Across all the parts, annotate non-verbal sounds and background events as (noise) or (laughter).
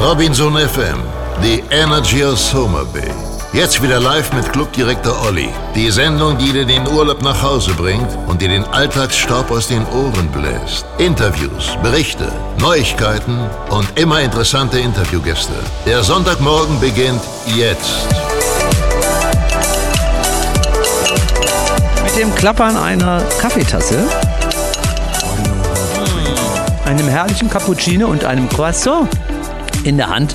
Robinson FM, the energy of Summer Bay. Jetzt wieder live mit Clubdirektor Olli. Die Sendung, die dir den Urlaub nach Hause bringt und dir den Alltagsstaub aus den Ohren bläst. Interviews, Berichte, Neuigkeiten und immer interessante Interviewgäste. Der Sonntagmorgen beginnt jetzt. Mit dem Klappern einer Kaffeetasse, einem herrlichen Cappuccino und einem Croissant in der Hand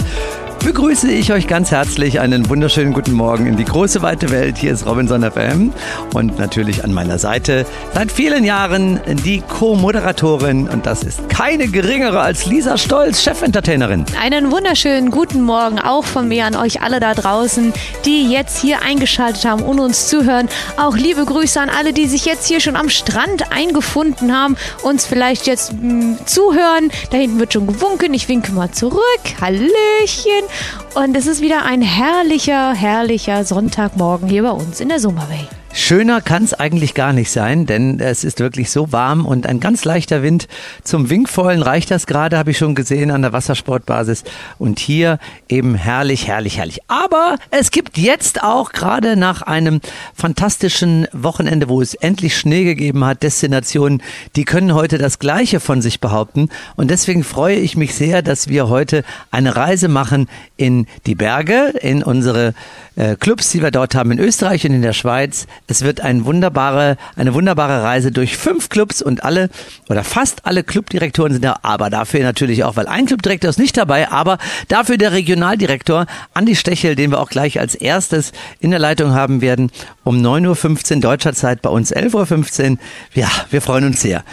begrüße ich euch ganz herzlich. Einen wunderschönen guten Morgen in die große weite Welt. Hier ist Robinson FM und natürlich an meiner Seite seit vielen Jahren die Co-Moderatorin und das ist keine geringere als Lisa Stolz, Chesentertainerin. Einen wunderschönen guten Morgen auch von mir an euch alle da draußen, die jetzt hier eingeschaltet haben und uns zuhören. Auch liebe Grüße an alle, die sich jetzt hier schon am Strand eingefunden haben, uns vielleicht jetzt mh, hm, zuhören. Da hinten wird schon gewunken. Ich winke mal zurück. Hallöchen. Und es ist wieder ein herrlicher, herrlicher Sonntagmorgen hier bei uns in der Summer Bay. Schöner kann es eigentlich gar nicht sein, denn es ist wirklich so warm und ein ganz leichter Wind. Zum Winkvollen reicht das gerade, habe ich schon gesehen an der Wassersportbasis. Und hier eben herrlich, herrlich, herrlich. Aber es gibt jetzt auch gerade nach einem fantastischen Wochenende, wo es endlich Schnee gegeben hat, Destinationen, die können heute das Gleiche von sich behaupten. Und deswegen freue ich mich sehr, dass wir heute eine Reise machen in die Berge, in unsere äh, Clubs, die wir dort haben in Österreich und in der Schweiz. Es wird ein wunderbare, eine wunderbare Reise durch fünf Clubs und alle oder fast alle Clubdirektoren sind da, aber dafür natürlich auch, weil ein Clubdirektor ist nicht dabei, aber dafür der Regionaldirektor Andi Stechel, den wir auch gleich als erstes in der Leitung haben werden, um 9.15 Uhr deutscher Zeit, bei uns 11.15 Uhr. Ja, wir freuen uns sehr.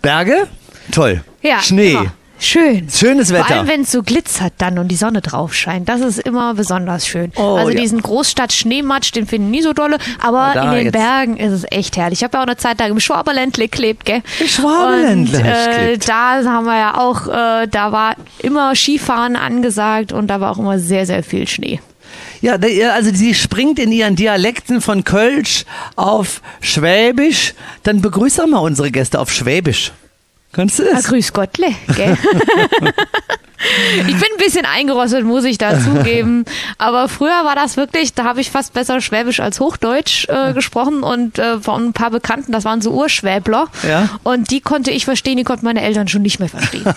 Berge? Toll. Ja, Schnee. Immer. Schön. Schönes Wetter. Vor allem, wenn es so glitzert dann und die Sonne drauf scheint. Das ist immer besonders schön. Oh, also ja. diesen Großstadt-Schneematsch, den finde ich nie so dolle. Aber Oh, in den jetzt. Bergen ist es echt herrlich. Ich habe ja auch eine Zeit lang im Schwaberländle gelebt, gell? Im Schwaberländle Und, äh. Da haben wir ja auch, äh, da war immer Skifahren angesagt und da war auch immer sehr, sehr viel Schnee. Ja, also sie springt in ihren Dialekten von Kölsch auf Schwäbisch. Dann begrüß doch mal unsere Gäste auf Schwäbisch. Kannst du das? grüß Gottle, gell? Ich bin ein bisschen eingerostet, muss ich dazugeben. (laughs) Aber früher war das wirklich, da habe ich fast besser Schwäbisch als Hochdeutsch äh, gesprochen und äh, von ein paar Bekannten, das waren so Urschwäbler. Ja. Und die konnte ich verstehen, die konnten meine Eltern schon nicht mehr verstehen. (laughs)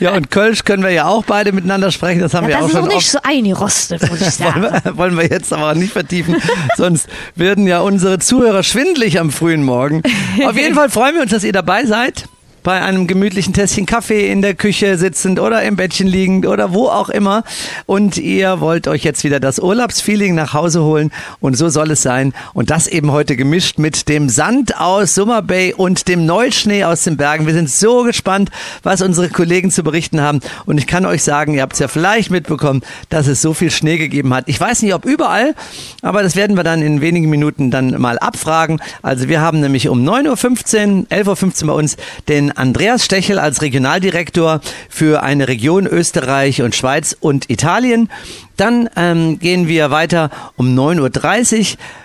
Ja, und Kölsch können wir ja auch beide miteinander sprechen. Das haben Ja, wir das auch ist schon noch nicht oft. so eingerostet, muss ich sagen. (laughs) wollen, wir, wollen wir jetzt aber nicht vertiefen, sonst werden ja unsere Zuhörer schwindlig am frühen Morgen. Auf jeden Fall freuen wir uns, dass ihr dabei seid. Bei einem gemütlichen Tässchen Kaffee in der Küche sitzend oder im Bettchen liegend oder wo auch immer. Und ihr wollt euch jetzt wieder das Urlaubsfeeling nach Hause holen. Und so soll es sein. Und das eben heute gemischt mit dem Sand aus Summer Bay und dem Neuschnee aus den Bergen. Wir sind so gespannt, was unsere Kollegen zu berichten haben. Und ich kann euch sagen, ihr habt es ja vielleicht mitbekommen, dass es so viel Schnee gegeben hat. Ich weiß nicht, ob überall, aber das werden wir dann in wenigen Minuten dann mal abfragen. Also wir haben nämlich um 9.15 Uhr, 11.15 Uhr bei uns den Andreas Stechel als Regionaldirektor für eine Region Österreich und Schweiz und Italien. Dann ähm, gehen wir weiter um 9.30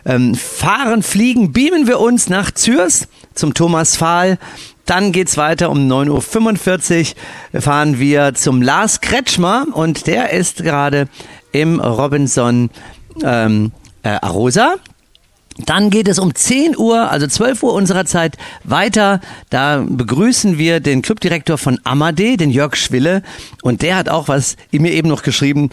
Uhr, ähm, fahren, fliegen, beamen wir uns nach Zürs zum Thomas Fahl. Dann geht's weiter um 9.45 Uhr fahren wir zum Lars Kretschmer und der ist gerade im Robinson ähm, äh, Arosa. Dann geht es um 10 Uhr, also 12 Uhr unserer Zeit weiter. Da begrüßen wir den Clubdirektor von Amadee, den Jörg Schwille. Und der hat auch was in mir eben noch geschrieben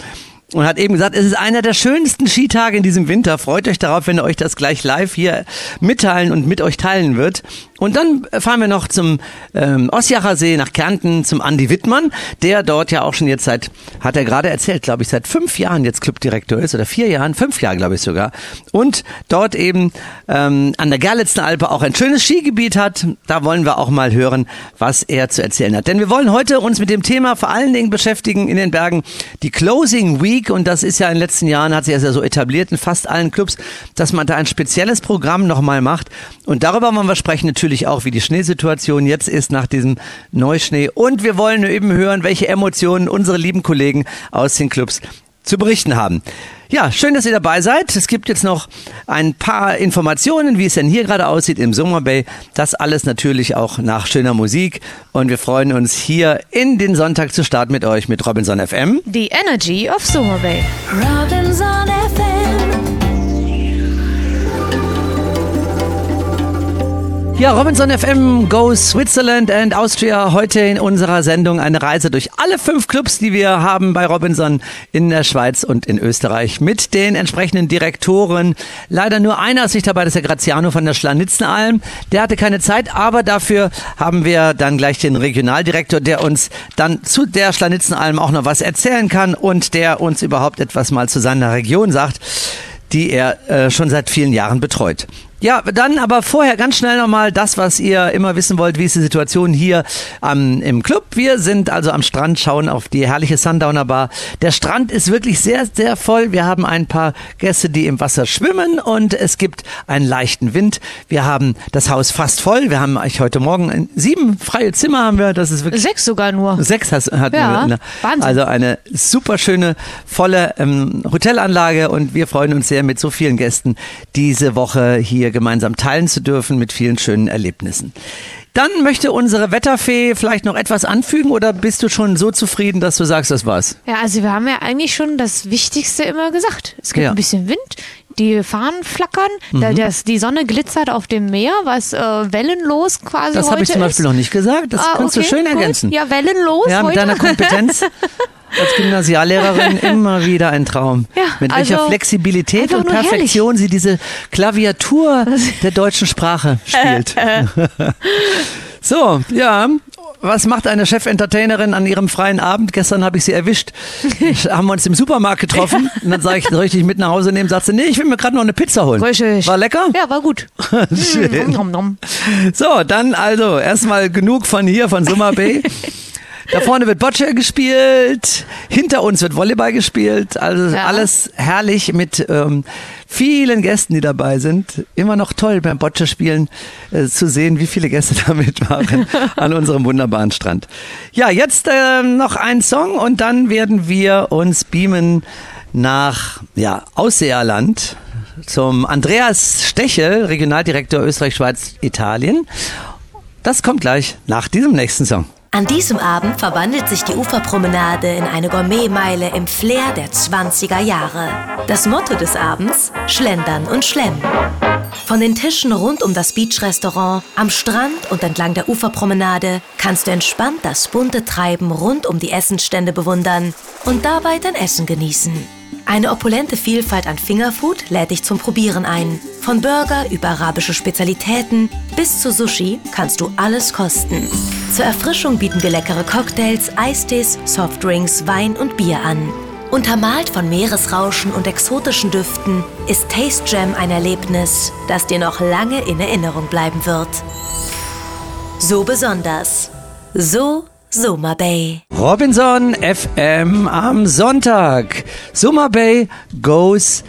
und hat eben gesagt, es ist einer der schönsten Skitage in diesem Winter. Freut euch darauf, wenn er euch das gleich live hier mitteilen und mit euch teilen wird. Und dann fahren wir noch zum ähm, Osjacher See nach Kärnten zum Andi Wittmann, der dort ja auch schon jetzt seit, hat er gerade erzählt, glaube ich, seit fünf Jahren jetzt Clubdirektor ist oder vier Jahren, fünf Jahre glaube ich sogar. Und dort eben ähm, an der Gerlitzen Alpe auch ein schönes Skigebiet hat. Da wollen wir auch mal hören, was er zu erzählen hat. Denn wir wollen heute uns mit dem Thema vor allen Dingen beschäftigen in den Bergen, die Closing Week. Und das ist ja in den letzten Jahren, hat sich das ja so etabliert in fast allen Clubs, dass man da ein spezielles Programm nochmal macht. Und darüber wollen wir sprechen natürlich auch, wie die Schneesituation jetzt ist nach diesem Neuschnee. Und wir wollen eben hören, welche Emotionen unsere lieben Kollegen aus den Clubs zu berichten haben. Ja, schön, dass ihr dabei seid. Es gibt jetzt noch ein paar Informationen, wie es denn hier gerade aussieht im Summer Bay. Das alles natürlich auch nach schöner Musik. Und wir freuen uns hier in den Sonntag zu starten mit euch mit Robinson FM. The Energy of Summer Bay. Robinson FM. Ja, Robinson FM goes Switzerland and Austria. Heute in unserer Sendung eine Reise durch alle fünf Clubs, die wir haben bei Robinson in der Schweiz und in Österreich mit den entsprechenden Direktoren. Leider nur einer ist nicht dabei, das ist der Graziano von der Schlanitzenalm. Der hatte keine Zeit, aber dafür haben wir dann gleich den Regionaldirektor, der uns dann zu der Schlanitzenalm auch noch was erzählen kann und der uns überhaupt etwas mal zu seiner Region sagt, die er äh, schon seit vielen Jahren betreut. Ja, dann aber vorher ganz schnell nochmal das, was ihr immer wissen wollt, wie ist die Situation hier ähm, im Club. Wir sind also am Strand, schauen auf die herrliche Sundowner Bar. Der Strand ist wirklich sehr, sehr voll. Wir haben ein paar Gäste, die im Wasser schwimmen und es gibt einen leichten Wind. Wir haben das Haus fast voll. Wir haben euch heute Morgen sieben freie Zimmer haben wir. Das ist wirklich Sechs sogar nur. Sechs hast, hatten Ja, wir. Wahnsinn. Also eine super schöne, volle ähm, Hotelanlage und wir freuen uns sehr, mit so vielen Gästen diese Woche hier gemeinsam teilen zu dürfen mit vielen schönen Erlebnissen. Dann möchte unsere Wetterfee vielleicht noch etwas anfügen oder bist du schon so zufrieden, dass du sagst, das war's? Ja, also wir haben ja eigentlich schon das Wichtigste immer gesagt. Es gibt Ja. ein bisschen Wind, die Fahnen flackern, da, Mhm. das, die Sonne glitzert auf dem Meer, was äh, wellenlos quasi Das habe ich zum ist. Beispiel noch nicht gesagt. Das Ah, kannst okay, du schön gut. ergänzen. Ja, wellenlos Ja, mit heute. deiner Kompetenz (laughs) als Gymnasiallehrerin (laughs) immer wieder ein Traum. Ja, mit welcher also Flexibilität und nur herrlich. Perfektion sie diese Klaviatur der deutschen Sprache spielt. (laughs) so, ja. Was macht eine Chefentertainerin an ihrem freien Abend? Gestern habe ich sie erwischt. (laughs) haben wir uns im Supermarkt getroffen. Und dann sage ich, soll ich dich mit nach Hause nehmen? Sagt sie, nee, ich will mir gerade noch eine Pizza holen. Richtig. War lecker? Ja, war gut. Schön. Nom. So, dann also erstmal genug von hier, von Summer Bay. Da vorne wird Bocce gespielt, hinter uns wird Volleyball gespielt, also Ja. alles herrlich mit ähm, vielen Gästen, die dabei sind. Immer noch toll beim Bocce spielen äh, zu sehen, wie viele Gäste (laughs) da mitmachen an unserem wunderbaren Strand. Ja, jetzt ähm, noch ein Song und dann werden wir uns beamen nach ja, Ausseerland zum Andreas Stechel, Regionaldirektor Österreich, Schweiz, Italien. Das kommt gleich nach diesem nächsten Song. An diesem Abend verwandelt sich die Uferpromenade in eine Gourmetmeile im Flair der 20er Jahre. Das Motto des Abends: Schlendern und Schlemmen. Von den Tischen rund um das Beach-Restaurant, am Strand und entlang der Uferpromenade kannst du entspannt das bunte Treiben rund um die Essensstände bewundern und dabei dein Essen genießen. Eine opulente Vielfalt an Fingerfood lädt dich zum Probieren ein. Von Burger über arabische Spezialitäten bis zu Sushi kannst du alles kosten. Zur Erfrischung bieten wir leckere Cocktails, Eistees, Softdrinks, Wein und Bier an. Untermalt von Meeresrauschen und exotischen Düften ist Taste Jam ein Erlebnis, das dir noch lange in Erinnerung bleiben wird. So besonders. So Summer Bay. Robinson FM am Sonntag. Summer Bay goes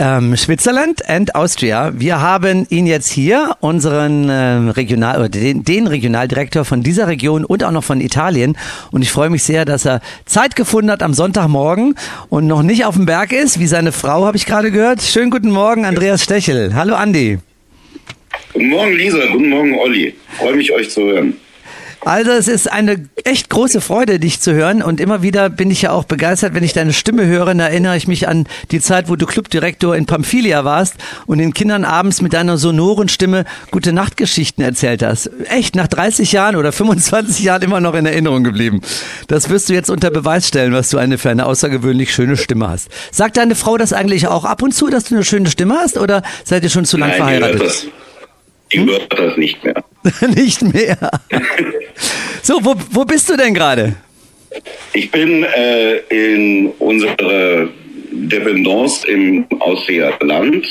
ähm, Switzerland and Austria. Wir haben ihn jetzt hier, unseren ähm, Regional oder den, den Regionaldirektor von dieser Region und auch noch von Italien. Und ich freue mich sehr, dass er Zeit gefunden hat am Sonntagmorgen und noch nicht auf dem Berg ist, wie seine Frau, habe ich gerade gehört. Schönen guten Morgen, Andreas Stechel. Hallo Andi. Guten Morgen, Lisa. Guten Morgen, Olli. Freue mich, euch zu hören. Also es ist eine echt große Freude, dich zu hören und immer wieder bin ich ja auch begeistert, wenn ich deine Stimme höre, dann erinnere ich mich an die Zeit, wo du Clubdirektor in Pamphylia warst und den Kindern abends mit deiner sonoren Stimme gute Nachtgeschichten erzählt hast. Echt, nach 30 Jahren oder 25 Jahren immer noch in Erinnerung geblieben. Das wirst du jetzt unter Beweis stellen, was du eine für eine außergewöhnlich schöne Stimme hast. Sagt deine Frau das eigentlich auch ab und zu, dass du eine schöne Stimme hast oder seid ihr schon zu lang Nein, verheiratet? Die hört das nicht mehr. (laughs) Nicht mehr. So, wo, wo bist du denn gerade? Ich bin äh, in unserer Dependance im Ausseerland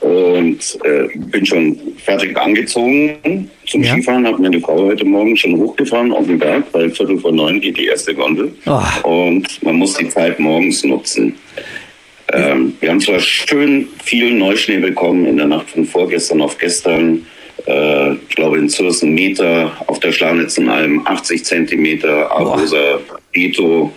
und äh, bin schon fertig angezogen zum Ja. Skifahren. Habe meine Frau heute Morgen schon hochgefahren auf den Berg, weil Viertel vor neun geht die erste Gondel. Oh. Und man muss die Zeit morgens nutzen. Ähm, wir haben zwar schön viel Neuschnee bekommen in der Nacht von vorgestern auf gestern. Äh, ich glaube in Zürsen Meter, auf der Schlanitzenalm 80 Zentimeter, Arosa, Beto.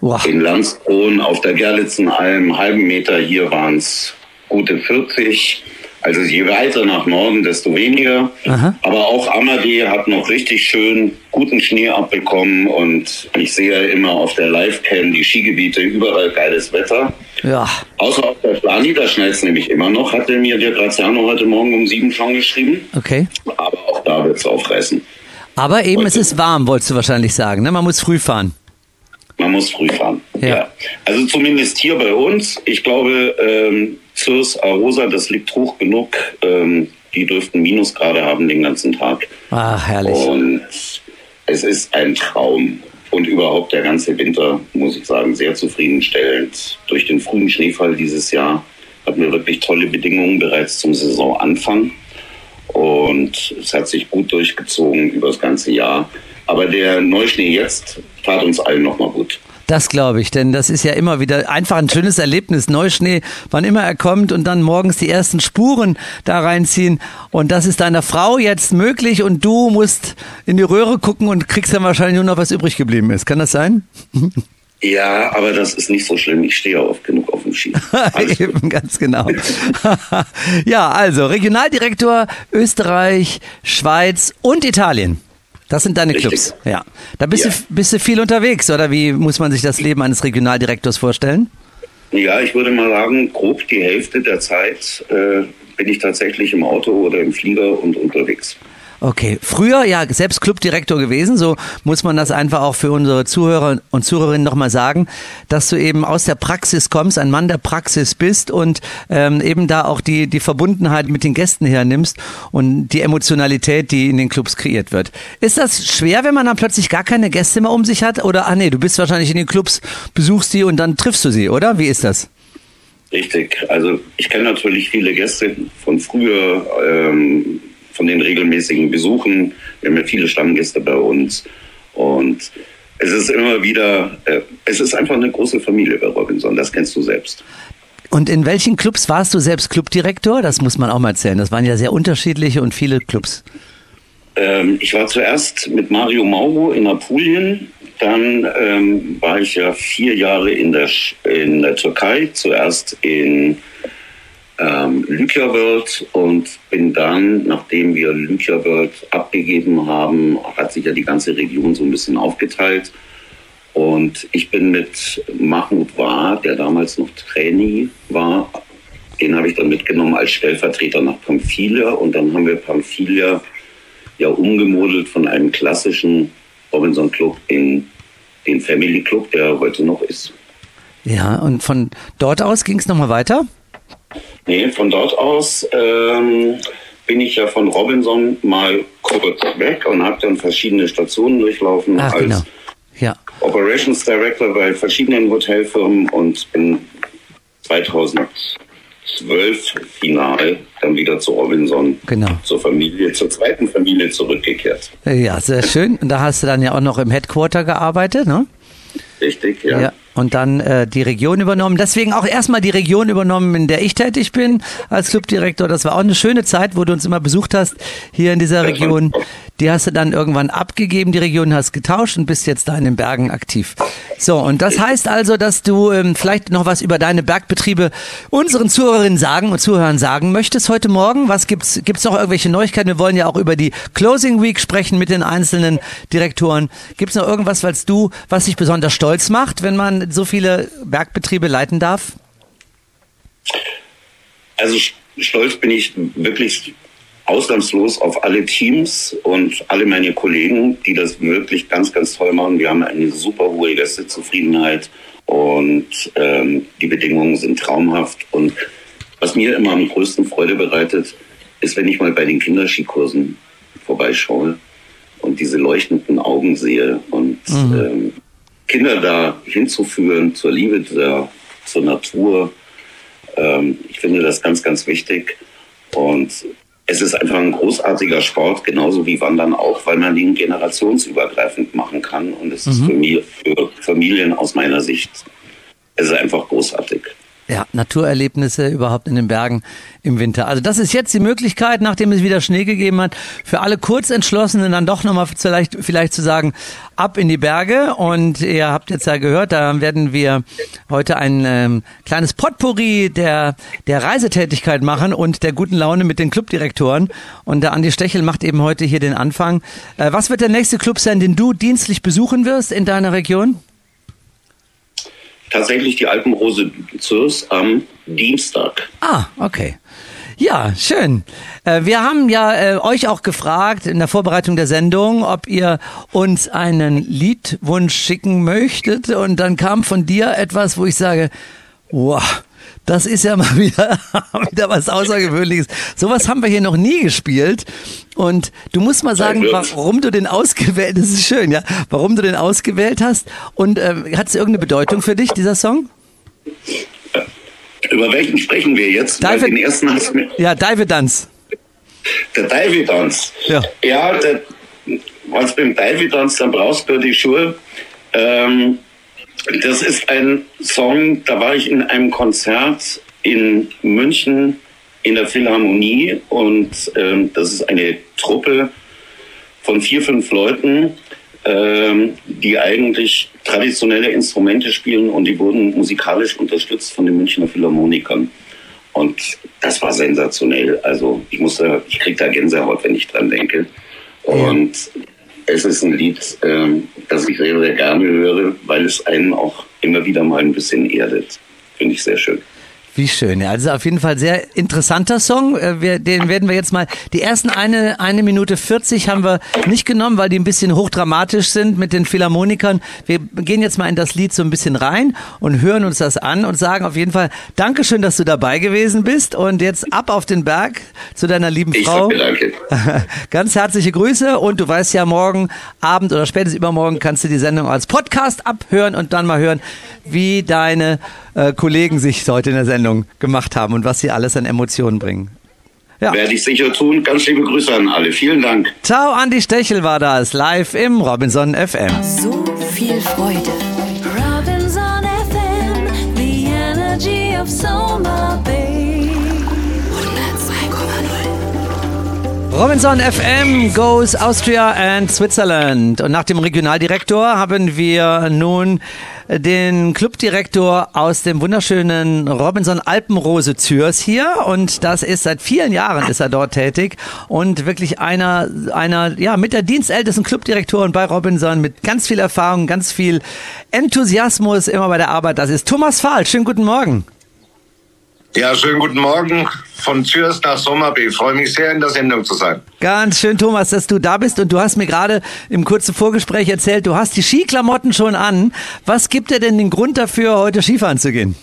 Wow. In Landskron auf der Gerlitzenalm, halben Meter, hier waren es gute 40. Also je weiter nach Norden, desto weniger. Aha. Aber auch Amadee hat noch richtig schön guten Schnee abbekommen und ich sehe immer auf der Live-Cam die Skigebiete, überall geiles Wetter. Ja. Außer auf der Flani, da schneit es nämlich immer noch, hatte mir der Graziano heute Morgen um sieben schon geschrieben. Okay. Aber auch da wird es aufreißen. Aber eben, heute. es ist warm, wolltest du wahrscheinlich sagen. Ne? Man muss früh fahren. Man muss früh fahren. Ja. ja. Also zumindest hier bei uns. Ich glaube, ähm, Zürs, Arosa, das liegt hoch genug. Ähm, die dürften Minusgrade haben den ganzen Tag. Ach, herrlich. Und es ist ein Traum. Und überhaupt der ganze Winter, muss ich sagen, sehr zufriedenstellend. Durch den frühen Schneefall dieses Jahr hatten wir wirklich tolle Bedingungen bereits zum Saisonanfang. Und es hat sich gut durchgezogen über das ganze Jahr. Aber der Neuschnee jetzt tat uns allen nochmal gut. Das glaube ich, denn das ist ja immer wieder einfach ein schönes Erlebnis. Neuschnee, wann immer er kommt und dann morgens die ersten Spuren da reinziehen. Und das ist deiner Frau jetzt möglich und du musst in die Röhre gucken und kriegst dann wahrscheinlich nur noch, was übrig geblieben ist. Kann das sein? (laughs) Ja, aber das ist nicht so schlimm. Ich stehe oft genug auf dem Ski. (laughs) Eben, ganz genau. (laughs) ja, also Regionaldirektor Österreich, Schweiz und Italien. Das sind deine Richtig. Clubs. Ja. Da bist, ja. Du, bist du viel unterwegs, oder wie muss man sich das Leben eines Regionaldirektors vorstellen? Ja, ich würde mal sagen, grob die Hälfte der Zeit äh, bin ich tatsächlich im Auto oder im Flieger und unterwegs. Okay, früher ja selbst Clubdirektor gewesen, so muss man das einfach auch für unsere Zuhörer und Zuhörerinnen nochmal sagen, dass du eben aus der Praxis kommst, ein Mann der Praxis bist und ähm, eben da auch die, die Verbundenheit mit den Gästen hernimmst und die Emotionalität, die in den Clubs kreiert wird. Ist das schwer, wenn man dann plötzlich gar keine Gäste mehr um sich hat? Oder, ah nee, du bist wahrscheinlich in den Clubs, besuchst die und dann triffst du sie, oder? Wie ist das? Richtig. Also ich kenne natürlich viele Gäste von früher. Ähm von den regelmäßigen Besuchen. Wir haben ja viele Stammgäste bei uns. Und es ist immer wieder, äh, es ist einfach eine große Familie bei Robinson, das kennst du selbst. Und in welchen Clubs warst du selbst Clubdirektor? Das muss man auch mal erzählen. Das waren ja sehr unterschiedliche und viele Clubs. Ähm, ich war zuerst mit Mario Mauro in Apulien. Dann ähm, war ich ja vier Jahre in der, in der Türkei. Zuerst in ähm, Lycia World und bin dann, nachdem wir Lycia World abgegeben haben, hat sich ja die ganze Region so ein bisschen aufgeteilt. Und ich bin mit Mahmoud War, der damals noch Trainee war, den habe ich dann mitgenommen als Stellvertreter nach Pamphylia. Und dann haben wir Pamphylia ja umgemodelt von einem klassischen Robinson Club in den Family Club, der heute noch ist. Ja, und von dort aus ging es nochmal weiter? Nee, von dort aus ähm, bin ich ja von Robinson mal kurz weg und habe dann verschiedene Stationen durchlaufen Ach, als genau. ja. Operations Director bei verschiedenen Hotelfirmen und bin 2012 final dann wieder zu Robinson, genau. zur Familie, zur zweiten Familie zurückgekehrt. Ja, sehr schön. Und da hast du dann ja auch noch im Headquarter gearbeitet, ne? Richtig, ja. ja und dann äh, die Region übernommen. Deswegen auch erstmal die Region übernommen, in der ich tätig bin als Clubdirektor. Das war auch eine schöne Zeit, wo du uns immer besucht hast hier in dieser Region. Die hast du dann irgendwann abgegeben, die Region hast getauscht und bist jetzt da in den Bergen aktiv. So, und das heißt also, dass du ähm, vielleicht noch was über deine Bergbetriebe unseren Zuhörerinnen sagen und Zuhörern sagen möchtest heute Morgen. Was gibt's? Gibt's noch irgendwelche Neuigkeiten? Wir wollen ja auch über die Closing Week sprechen mit den einzelnen Direktoren. Gibt's noch irgendwas, was du, was dich besonders stolz macht, wenn man so viele Bergbetriebe leiten darf? Also stolz bin ich wirklich ausnahmslos auf alle Teams und alle meine Kollegen, die das wirklich ganz, ganz toll machen. Wir haben eine super hohe Gästezufriedenheit und ähm, die Bedingungen sind traumhaft. Und was mir immer am größten Freude bereitet, ist, wenn ich mal bei den Kinderskikursen vorbeischaue und diese leuchtenden Augen sehe und mhm. ähm, Kinder da hinzuführen zur Liebe der, zur Natur. Ähm, ich finde das ganz, ganz wichtig. Und es ist einfach ein großartiger Sport, genauso wie Wandern auch, weil man ihn generationsübergreifend machen kann. Und es mhm. ist für, mich, für Familien aus meiner Sicht, es ist einfach großartig. Ja, Naturerlebnisse überhaupt in den Bergen im Winter. Also das ist jetzt die Möglichkeit, nachdem es wieder Schnee gegeben hat, für alle Kurzentschlossenen dann doch nochmal vielleicht, vielleicht zu sagen, ab in die Berge. Und ihr habt jetzt ja gehört, da werden wir heute ein ähm, kleines Potpourri der, der Reisetätigkeit machen und der guten Laune mit den Clubdirektoren. Und der Andi Stechel macht eben heute hier den Anfang. Äh, was wird der nächste Club sein, den du dienstlich besuchen wirst in deiner Region? Tatsächlich die Alpenrose Zürs am Dienstag. Ah, okay. Ja, schön. Äh, wir haben ja äh, euch auch gefragt in der Vorbereitung der Sendung, ob ihr uns einen Liedwunsch schicken möchtet. Und dann kam von dir etwas, wo ich sage, wow, das ist ja mal (laughs) wieder, wieder was Außergewöhnliches. Sowas haben wir hier noch nie gespielt. Und du musst mal sagen, warum du den ausgewählt, das ist schön, ja, warum du den ausgewählt hast. Und äh, hat es irgendeine Bedeutung für dich, dieser Song? Über welchen sprechen wir jetzt? Dive, den ersten hast du ja, Dive Dance. Der Dive Dance. Ja, ja der, was beim Dive Dance, dann brauchst du die Schuhe. Ähm, das ist ein Song, da war ich in einem Konzert in München in der Philharmonie und ähm, das ist eine Truppe von vier, fünf Leuten, ähm, die eigentlich traditionelle Instrumente spielen und die wurden musikalisch unterstützt von den Münchner Philharmonikern. Und das war sensationell. Also ich musste, ich krieg da Gänsehaut, wenn ich dran denke. Und es ist ein Lied, ähm, das ich sehr, sehr gerne höre, weil es einen auch immer wieder mal ein bisschen erdet. Finde ich sehr schön. Wie schön. Ja, also auf jeden Fall sehr interessanter Song. Äh, wir, den werden wir jetzt mal, die ersten eine, eine Minute 40 haben wir nicht genommen, weil die ein bisschen hochdramatisch sind mit den Philharmonikern. Wir gehen jetzt mal in das Lied so ein bisschen rein und hören uns das an und sagen auf jeden Fall Dankeschön, dass du dabei gewesen bist und jetzt ab auf den Berg zu deiner lieben ich Frau. Danke. (laughs) Ganz herzliche Grüße und du weißt ja, morgen Abend oder spätestens übermorgen kannst du die Sendung als Podcast abhören und dann mal hören, wie deine äh, Kollegen sich heute in der Sendung gemacht haben und was sie alles an Emotionen bringen. Ja. Werde ich sicher tun. Ganz liebe Grüße an alle. Vielen Dank. Ciao, Andi Stechel war das, live im Robinson FM. So viel Freude. Robinson FM, the energy of Soma Bay. Robinson FM goes Austria and Switzerland. Und nach dem Regionaldirektor haben wir nun den Clubdirektor aus dem wunderschönen Robinson Alpenrose Zürs hier und das ist seit vielen Jahren ist er dort tätig und wirklich einer, einer, ja, mit der dienstältesten Clubdirektoren bei Robinson mit ganz viel Erfahrung, ganz viel Enthusiasmus immer bei der Arbeit. Das ist Thomas Fahl. Schönen guten Morgen. Ja, schönen guten Morgen von Zürs nach Sommerbee. Freue mich sehr, in der Sendung zu sein. Ganz schön, Thomas, dass du da bist. Und du hast mir gerade im kurzen Vorgespräch erzählt, du hast die Skiklamotten schon an. Was gibt dir denn den Grund dafür, heute Skifahren zu gehen?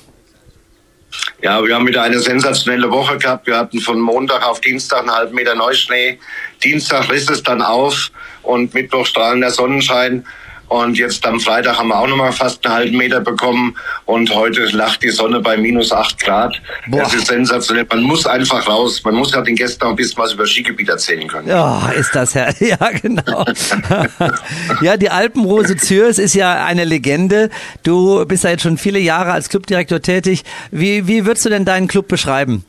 Ja, wir haben wieder eine sensationelle Woche gehabt. Wir hatten von Montag auf Dienstag einen halben Meter Neuschnee. Dienstag riss es dann auf und Mittwoch strahlender Sonnenschein. Und jetzt am Freitag haben wir auch nochmal fast einen halben Meter bekommen. Und heute lacht die Sonne bei minus acht Grad. Boah. Das ist sensationell. Man muss einfach raus. Man muss ja den Gästen auch ein bisschen was über Skigebiet erzählen können. Ja, ist das ja. (laughs) Ja, genau. (laughs) ja, die Alpenrose Zürs ist ja eine Legende. Du bist ja jetzt schon viele Jahre als Clubdirektor tätig. Wie, wie würdest du denn deinen Club beschreiben?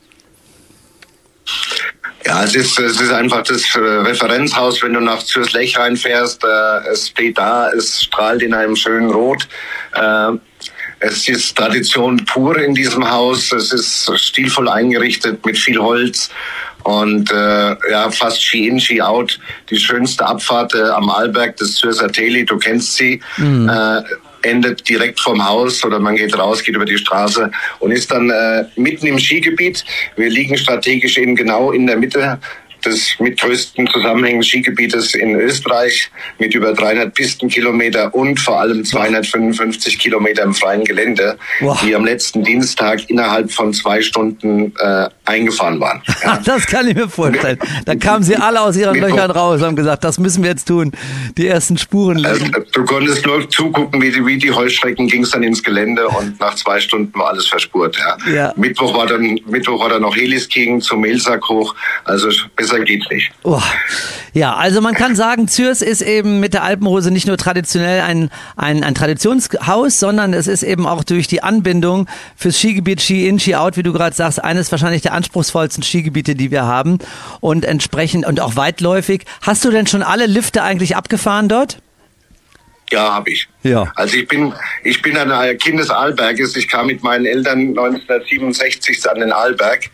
Ja, es ist, es ist einfach das äh, Referenzhaus, wenn du nach Zürslech reinfährst. Äh, es steht da, es strahlt in einem schönen Rot. Äh, es ist Tradition pur in diesem Haus. Es ist stilvoll eingerichtet mit viel Holz und äh, ja fast Ski in, Ski out. Die schönste Abfahrt äh, am Arlberg des Zürser Teli, du kennst sie. Mhm. Äh, endet direkt vorm Haus oder man geht raus, geht über die Straße und ist dann äh, mitten im Skigebiet. Wir liegen strategisch eben genau in der Mitte des mitgrößten zusammenhängenden Skigebietes in Österreich mit über 300 Pistenkilometer und vor allem 255 Kilometer im freien Gelände, wow. die am letzten Dienstag innerhalb von zwei Stunden äh, eingefahren waren. Ja. (laughs) das kann ich mir vorstellen. Da kamen sie alle aus ihren Löchern raus und haben gesagt, das müssen wir jetzt tun, die ersten Spuren legen. Also, du konntest nur zugucken, wie die, wie die Heuschrecken ging es dann ins Gelände und nach zwei Stunden war alles verspurt. Ja. ja. Mittwoch war dann Mittwoch war dann noch Heliskiing zum Melsack hoch. Also besser besser geht's nicht. Oh. Ja, also man kann sagen, Zürs ist eben mit der Alpenrose nicht nur traditionell ein, ein, ein Traditionshaus, sondern es ist eben auch durch die Anbindung fürs Skigebiet Ski In, Ski Out, wie du gerade sagst, eines wahrscheinlich der anspruchsvollsten Skigebiete, die wir haben und entsprechend und auch weitläufig. Hast du denn schon alle Lifte eigentlich abgefahren dort? Ja, habe ich. Ja. Also ich bin, ich bin ein Kind des Arlberges. Ich kam mit meinen Eltern 1967 an den Arlberg,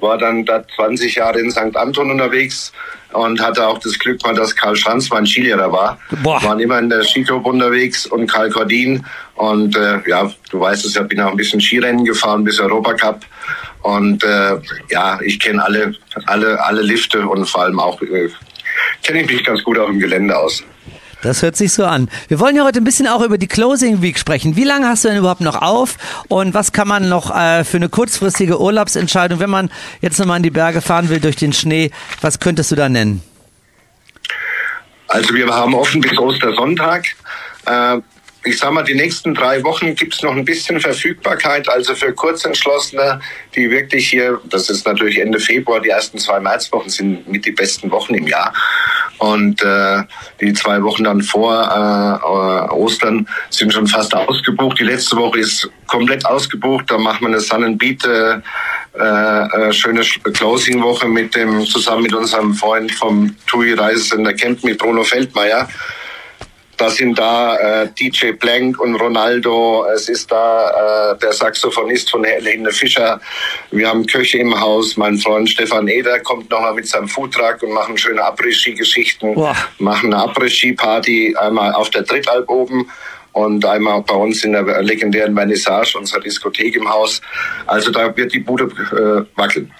war dann da 20 Jahre in St. Anton unterwegs und hatte auch das Glück mal, dass Karl Schanz mein Skilehrer war. Boah. Waren immer in der Skitruppe unterwegs und Karl Cordin und äh, ja, du weißt es ja, bin auch ein bisschen Skirennen gefahren bis Europacup und äh, ja, ich kenne alle, alle, alle Lifte und vor allem auch äh, kenne ich mich ganz gut auch im Gelände aus. Das hört sich so an. Wir wollen ja heute ein bisschen auch über die Closing Week sprechen. Wie lange hast du denn überhaupt noch auf und was kann man noch äh, für eine kurzfristige Urlaubsentscheidung, wenn man jetzt nochmal in die Berge fahren will durch den Schnee, was könntest du da nennen? Also wir haben offen bis Ostersonntag. Äh, ich sag mal, die nächsten drei Wochen gibt's noch ein bisschen Verfügbarkeit. Also für Kurzentschlossene, die wirklich hier, das ist natürlich Ende Februar, die ersten zwei Märzwochen sind mit die besten Wochen im Jahr. Und äh, die zwei Wochen dann vor äh, Ostern sind schon fast ausgebucht. Die letzte Woche ist komplett ausgebucht. Da machen wir eine Sun and Beat äh, äh, schöne Closing-Woche mit dem zusammen mit unserem Freund vom TUI Reisesender Camp mit Bruno Feldmeier. Da sind da äh, DJ Blank und Ronaldo. Es ist da äh, der Saxophonist von Helene Fischer. Wir haben Köche im Haus. Mein Freund Stefan Eder kommt nochmal mit seinem Foodtruck und machen schöne Après-Ski-Geschichten. Machen eine Après-Ski-Party einmal auf der Drittalp oben und einmal bei uns in der legendären Vernissage, unserer Diskothek im Haus. Also da wird die Bude äh, wackeln.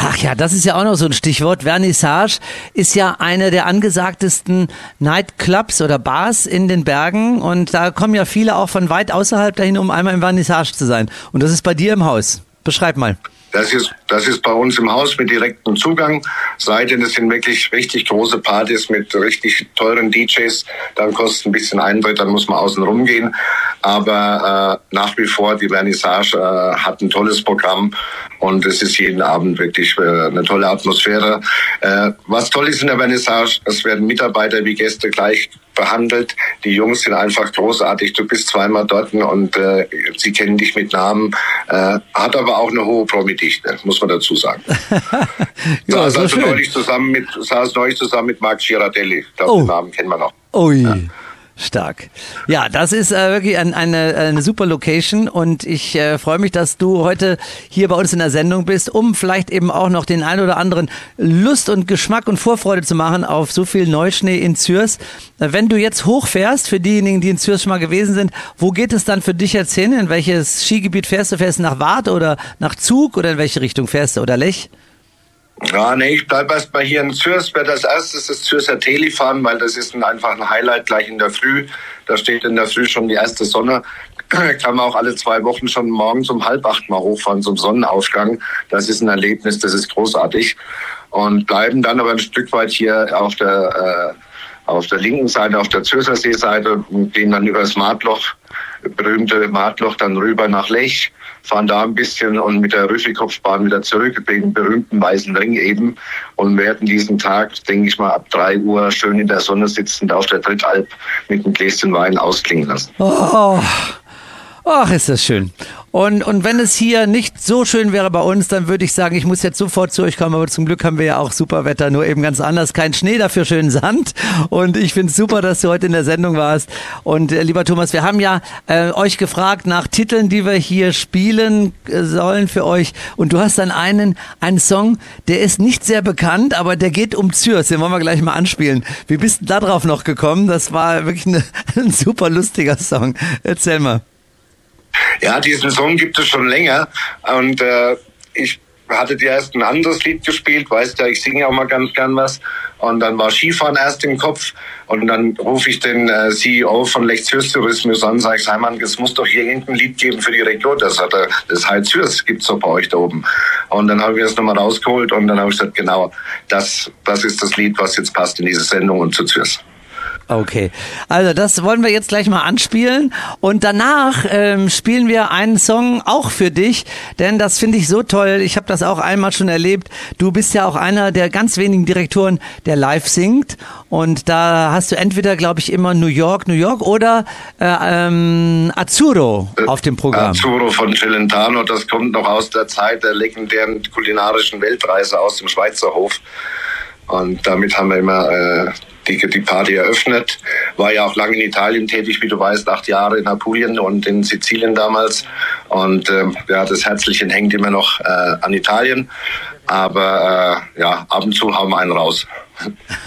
Ach ja, das ist ja auch noch so ein Stichwort. Vernissage ist ja eine der angesagtesten Nightclubs oder Bars in den Bergen und da kommen ja viele auch von weit außerhalb dahin, um einmal im Vernissage zu sein. Und das ist bei dir im Haus. Beschreib mal. Das ist, das ist bei uns im Haus mit direktem Zugang. Seitdem es sind wirklich richtig große Partys mit richtig teuren DJs. Dann kostet ein bisschen Eintritt, dann muss man außen rumgehen. Aber äh, nach wie vor, die Vernissage äh, hat ein tolles Programm und es ist jeden Abend wirklich äh, eine tolle Atmosphäre. Äh, was toll ist in der Vernissage, es werden Mitarbeiter wie Gäste gleich behandelt. Die Jungs sind einfach großartig. Du bist zweimal dort und äh, sie kennen dich mit Namen. Äh, hat aber auch eine hohe Promi-Dichte, muss man dazu sagen. (laughs) Ja, saß so also neulich zusammen mit, saß neulich zusammen mit Marc Girardelli. Ich glaube, Oh. den Namen kennen wir noch. Ui. Stark. Ja, das ist äh, wirklich ein, eine, eine super Location und ich äh, freue mich, dass du heute hier bei uns in der Sendung bist, um vielleicht eben auch noch den ein oder anderen Lust und Geschmack und Vorfreude zu machen auf so viel Neuschnee in Zürs. Wenn du jetzt hochfährst, für diejenigen, die in Zürs schon mal gewesen sind, wo geht es dann für dich jetzt hin? In welches Skigebiet fährst du? Fährst du nach Wart oder nach Zug oder in welche Richtung fährst du? Oder Lech? Ja, nee, ich bleib erst mal hier in Zürs, werde als erstes das Zürser Teli fahren, weil das ist ein, einfach ein Highlight gleich in der Früh. Da steht in der Früh schon die erste Sonne. (clears throat) Kann man auch alle zwei Wochen schon morgens um halb acht mal hochfahren zum Sonnenaufgang. Das ist ein Erlebnis, das ist großartig. Und bleiben dann aber ein Stück weit hier auf der, äh, auf der linken Seite, auf der Zürcher Seeseite und gehen dann über das Martloch, berühmte Martloch, dann rüber nach Lech fahren da ein bisschen und mit der Rüffelkopfbahn wieder zurück, den berühmten weißen Ring eben und werden diesen Tag, denke ich mal, ab drei Uhr schön in der Sonne sitzend auf der Drittalp mit einem Gläschen Wein ausklingen lassen. Oh, ach, ist das schön. Und, und wenn es hier nicht so schön wäre bei uns, dann würde ich sagen, ich muss jetzt sofort zu euch kommen, aber zum Glück haben wir ja auch super Wetter, nur eben ganz anders. Kein Schnee, dafür schönen Sand. Und ich finde es super, dass du heute in der Sendung warst. Und äh, lieber Thomas, wir haben ja äh, euch gefragt nach Titeln, die wir hier spielen äh, sollen für euch. Und du hast dann einen, einen Song, der ist nicht sehr bekannt, aber der geht um Zürs. Den wollen wir gleich mal anspielen. Wie bist du da drauf noch gekommen? Das war wirklich eine, (laughs) ein super lustiger Song. Erzähl mal. Ja, diesen Song gibt es schon länger und äh, ich hatte dir erst ein anderes Lied gespielt, weißt ja, ich singe auch mal ganz gern was. Und dann war Skifahren erst im Kopf und dann rufe ich den äh, CEO von Lech Zürs Tourismus an und sage, Simon, es muss doch hier irgendein Lied geben für die Region. Das hat er, das heißt Zürs gibt's doch bei euch da oben. Und dann habe ich das nochmal rausgeholt und dann habe ich gesagt, genau, das, das ist das Lied, was jetzt passt in diese Sendung und zu Zürs. Okay, also das wollen wir jetzt gleich mal anspielen und danach ähm, spielen wir einen Song auch für dich, denn das finde ich so toll. Ich habe das auch einmal schon erlebt. Du bist ja auch einer der ganz wenigen Direktoren, der live singt und da hast du entweder, glaube ich, immer New York, New York oder äh, ähm, Azzurro auf dem Programm. Azzurro von Celentano, das kommt noch aus der Zeit der legendären kulinarischen Weltreise aus dem Schweizer Hof. Und damit haben wir immer äh, die, die Party eröffnet. War ja auch lange in Italien tätig, wie du weißt, acht Jahre in Apulien und in Sizilien damals. Und äh, ja, das Herzlichen hängt immer noch äh, an Italien. Aber äh, ja, ab und zu haben wir einen raus. (laughs)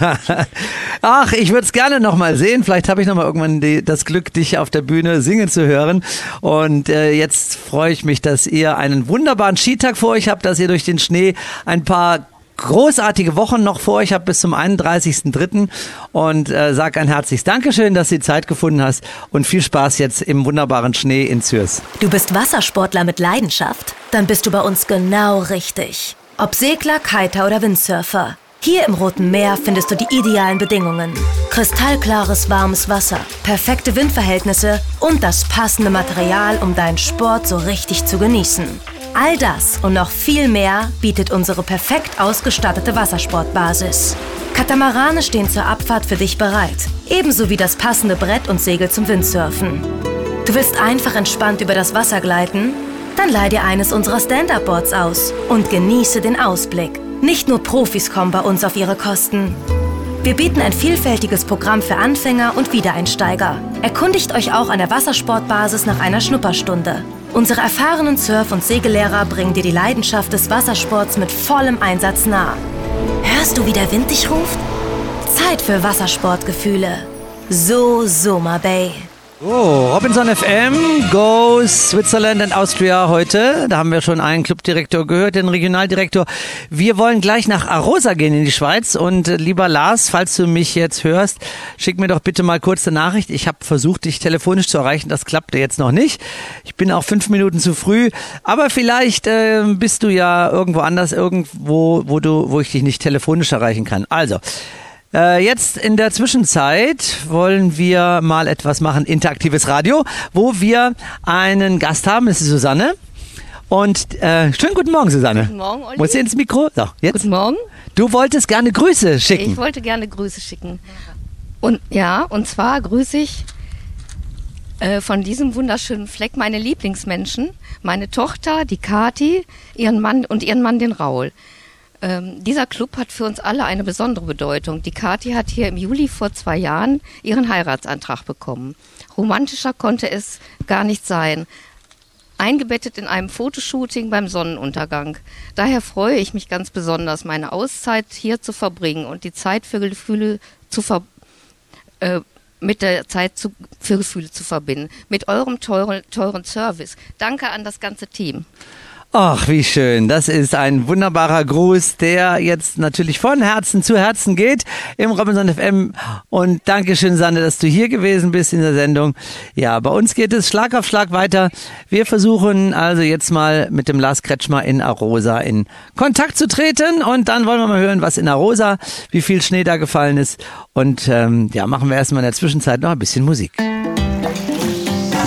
Ach, ich würde es gerne noch mal sehen. Vielleicht habe ich noch mal irgendwann die, das Glück, dich auf der Bühne singen zu hören. Und äh, jetzt freue ich mich, dass ihr einen wunderbaren Skitag vor euch habt, dass ihr durch den Schnee ein paar großartige Wochen noch vor euch habt bis zum 31.03. und äh, sag ein herzliches Dankeschön, dass du die Zeit gefunden hast und viel Spaß jetzt im wunderbaren Schnee in Zürs. Du bist Wassersportler mit Leidenschaft? Dann bist du bei uns genau richtig. Ob Segler, Kiter oder Windsurfer. Hier im Roten Meer findest du die idealen Bedingungen. Kristallklares, warmes Wasser, perfekte Windverhältnisse und das passende Material, um deinen Sport so richtig zu genießen. All das und noch viel mehr bietet unsere perfekt ausgestattete Wassersportbasis. Katamarane stehen zur Abfahrt für dich bereit, ebenso wie das passende Brett und Segel zum Windsurfen. Du willst einfach entspannt über das Wasser gleiten? Dann leih dir eines unserer Stand-Up-Boards aus und genieße den Ausblick. Nicht nur Profis kommen bei uns auf ihre Kosten. Wir bieten ein vielfältiges Programm für Anfänger und Wiedereinsteiger. Erkundigt euch auch an der Wassersportbasis nach einer Schnupperstunde. Unsere erfahrenen Surf- und Segellehrer bringen dir die Leidenschaft des Wassersports mit vollem Einsatz nah. Hörst du, wie der Wind dich ruft? Zeit für Wassersportgefühle. So Soma Bay. Oh, Robinson FM, Go Switzerland and Austria heute. Da haben wir schon einen Clubdirektor gehört, den Regionaldirektor. Wir wollen gleich nach Arosa gehen in die Schweiz. Und äh, lieber Lars, falls du mich jetzt hörst, schick mir doch bitte mal kurz eine Nachricht. Ich habe versucht, dich telefonisch zu erreichen. Das klappte jetzt noch nicht. Ich bin auch fünf Minuten zu früh. Aber vielleicht äh, bist du ja irgendwo anders, irgendwo, wo du, wo ich dich nicht telefonisch erreichen kann. Also, äh, jetzt in der Zwischenzeit wollen wir mal etwas machen, interaktives Radio, wo wir einen Gast haben, das ist Susanne. Und äh, schönen guten Morgen, Susanne. Guten Morgen, Olli. Muss ins Mikro? So, jetzt. Guten Morgen. Du wolltest gerne Grüße schicken. Ich wollte gerne Grüße schicken. Und ja, und zwar grüße ich äh, von diesem wunderschönen Fleck meine Lieblingsmenschen, meine Tochter, die Kati, ihren Mann und ihren Mann, den Raul. Ähm, dieser Club hat für uns alle eine besondere Bedeutung. Die Kathi hat hier im Juli vor zwei Jahren ihren Heiratsantrag bekommen. Romantischer konnte es gar nicht sein. Eingebettet in einem Fotoshooting beim Sonnenuntergang. Daher freue ich mich ganz besonders, meine Auszeit hier zu verbringen und die Zeit für Gefühle zu ver äh, mit der Zeit zu, für Gefühle zu verbinden. Mit eurem teuren, teuren Service. Danke an das ganze Team. Ach, wie schön. Das ist ein wunderbarer Gruß, der jetzt natürlich von Herzen zu Herzen geht im Robinson FM. Und Dankeschön, Sanne, dass du hier gewesen bist in der Sendung. Ja, bei uns geht es Schlag auf Schlag weiter. Wir versuchen also jetzt mal mit dem Lars Kretschmer in Arosa in Kontakt zu treten. Und dann wollen wir mal hören, was in Arosa, wie viel Schnee da gefallen ist. Und ähm, ja, machen wir erstmal in der Zwischenzeit noch ein bisschen Musik.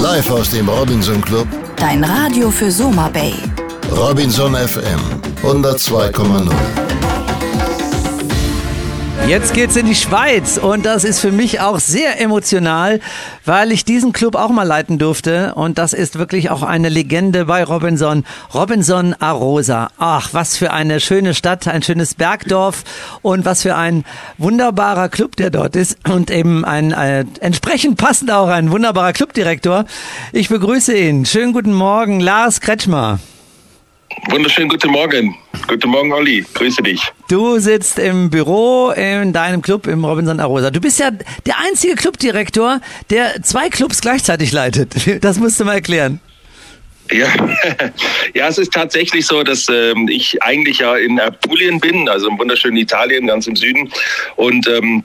Live aus dem Robinson Club, Dein Radio für Soma Bay. Robinson FM 102,0. Jetzt geht's in die Schweiz und das ist für mich auch sehr emotional, weil ich diesen Club auch mal leiten durfte und das ist wirklich auch eine Legende bei Robinson. Robinson Arosa. Ach, was für eine schöne Stadt, ein schönes Bergdorf und was für ein wunderbarer Club, der dort ist und eben ein äh, entsprechend passend auch ein wunderbarer Clubdirektor. Ich begrüße ihn. Schönen guten Morgen, Lars Kretschmer. Wunderschönen guten Morgen. Guten Morgen, Olli. Grüße dich. Du sitzt im Büro in deinem Club im Robinson Arosa. Du bist ja der einzige Clubdirektor, der zwei Clubs gleichzeitig leitet. (laughs) Das musst du mal erklären. Ja, (laughs) ja, es ist tatsächlich so, dass ähm, ich eigentlich ja in Apulien bin, also im wunderschönen Italien, ganz im Süden. Und ähm,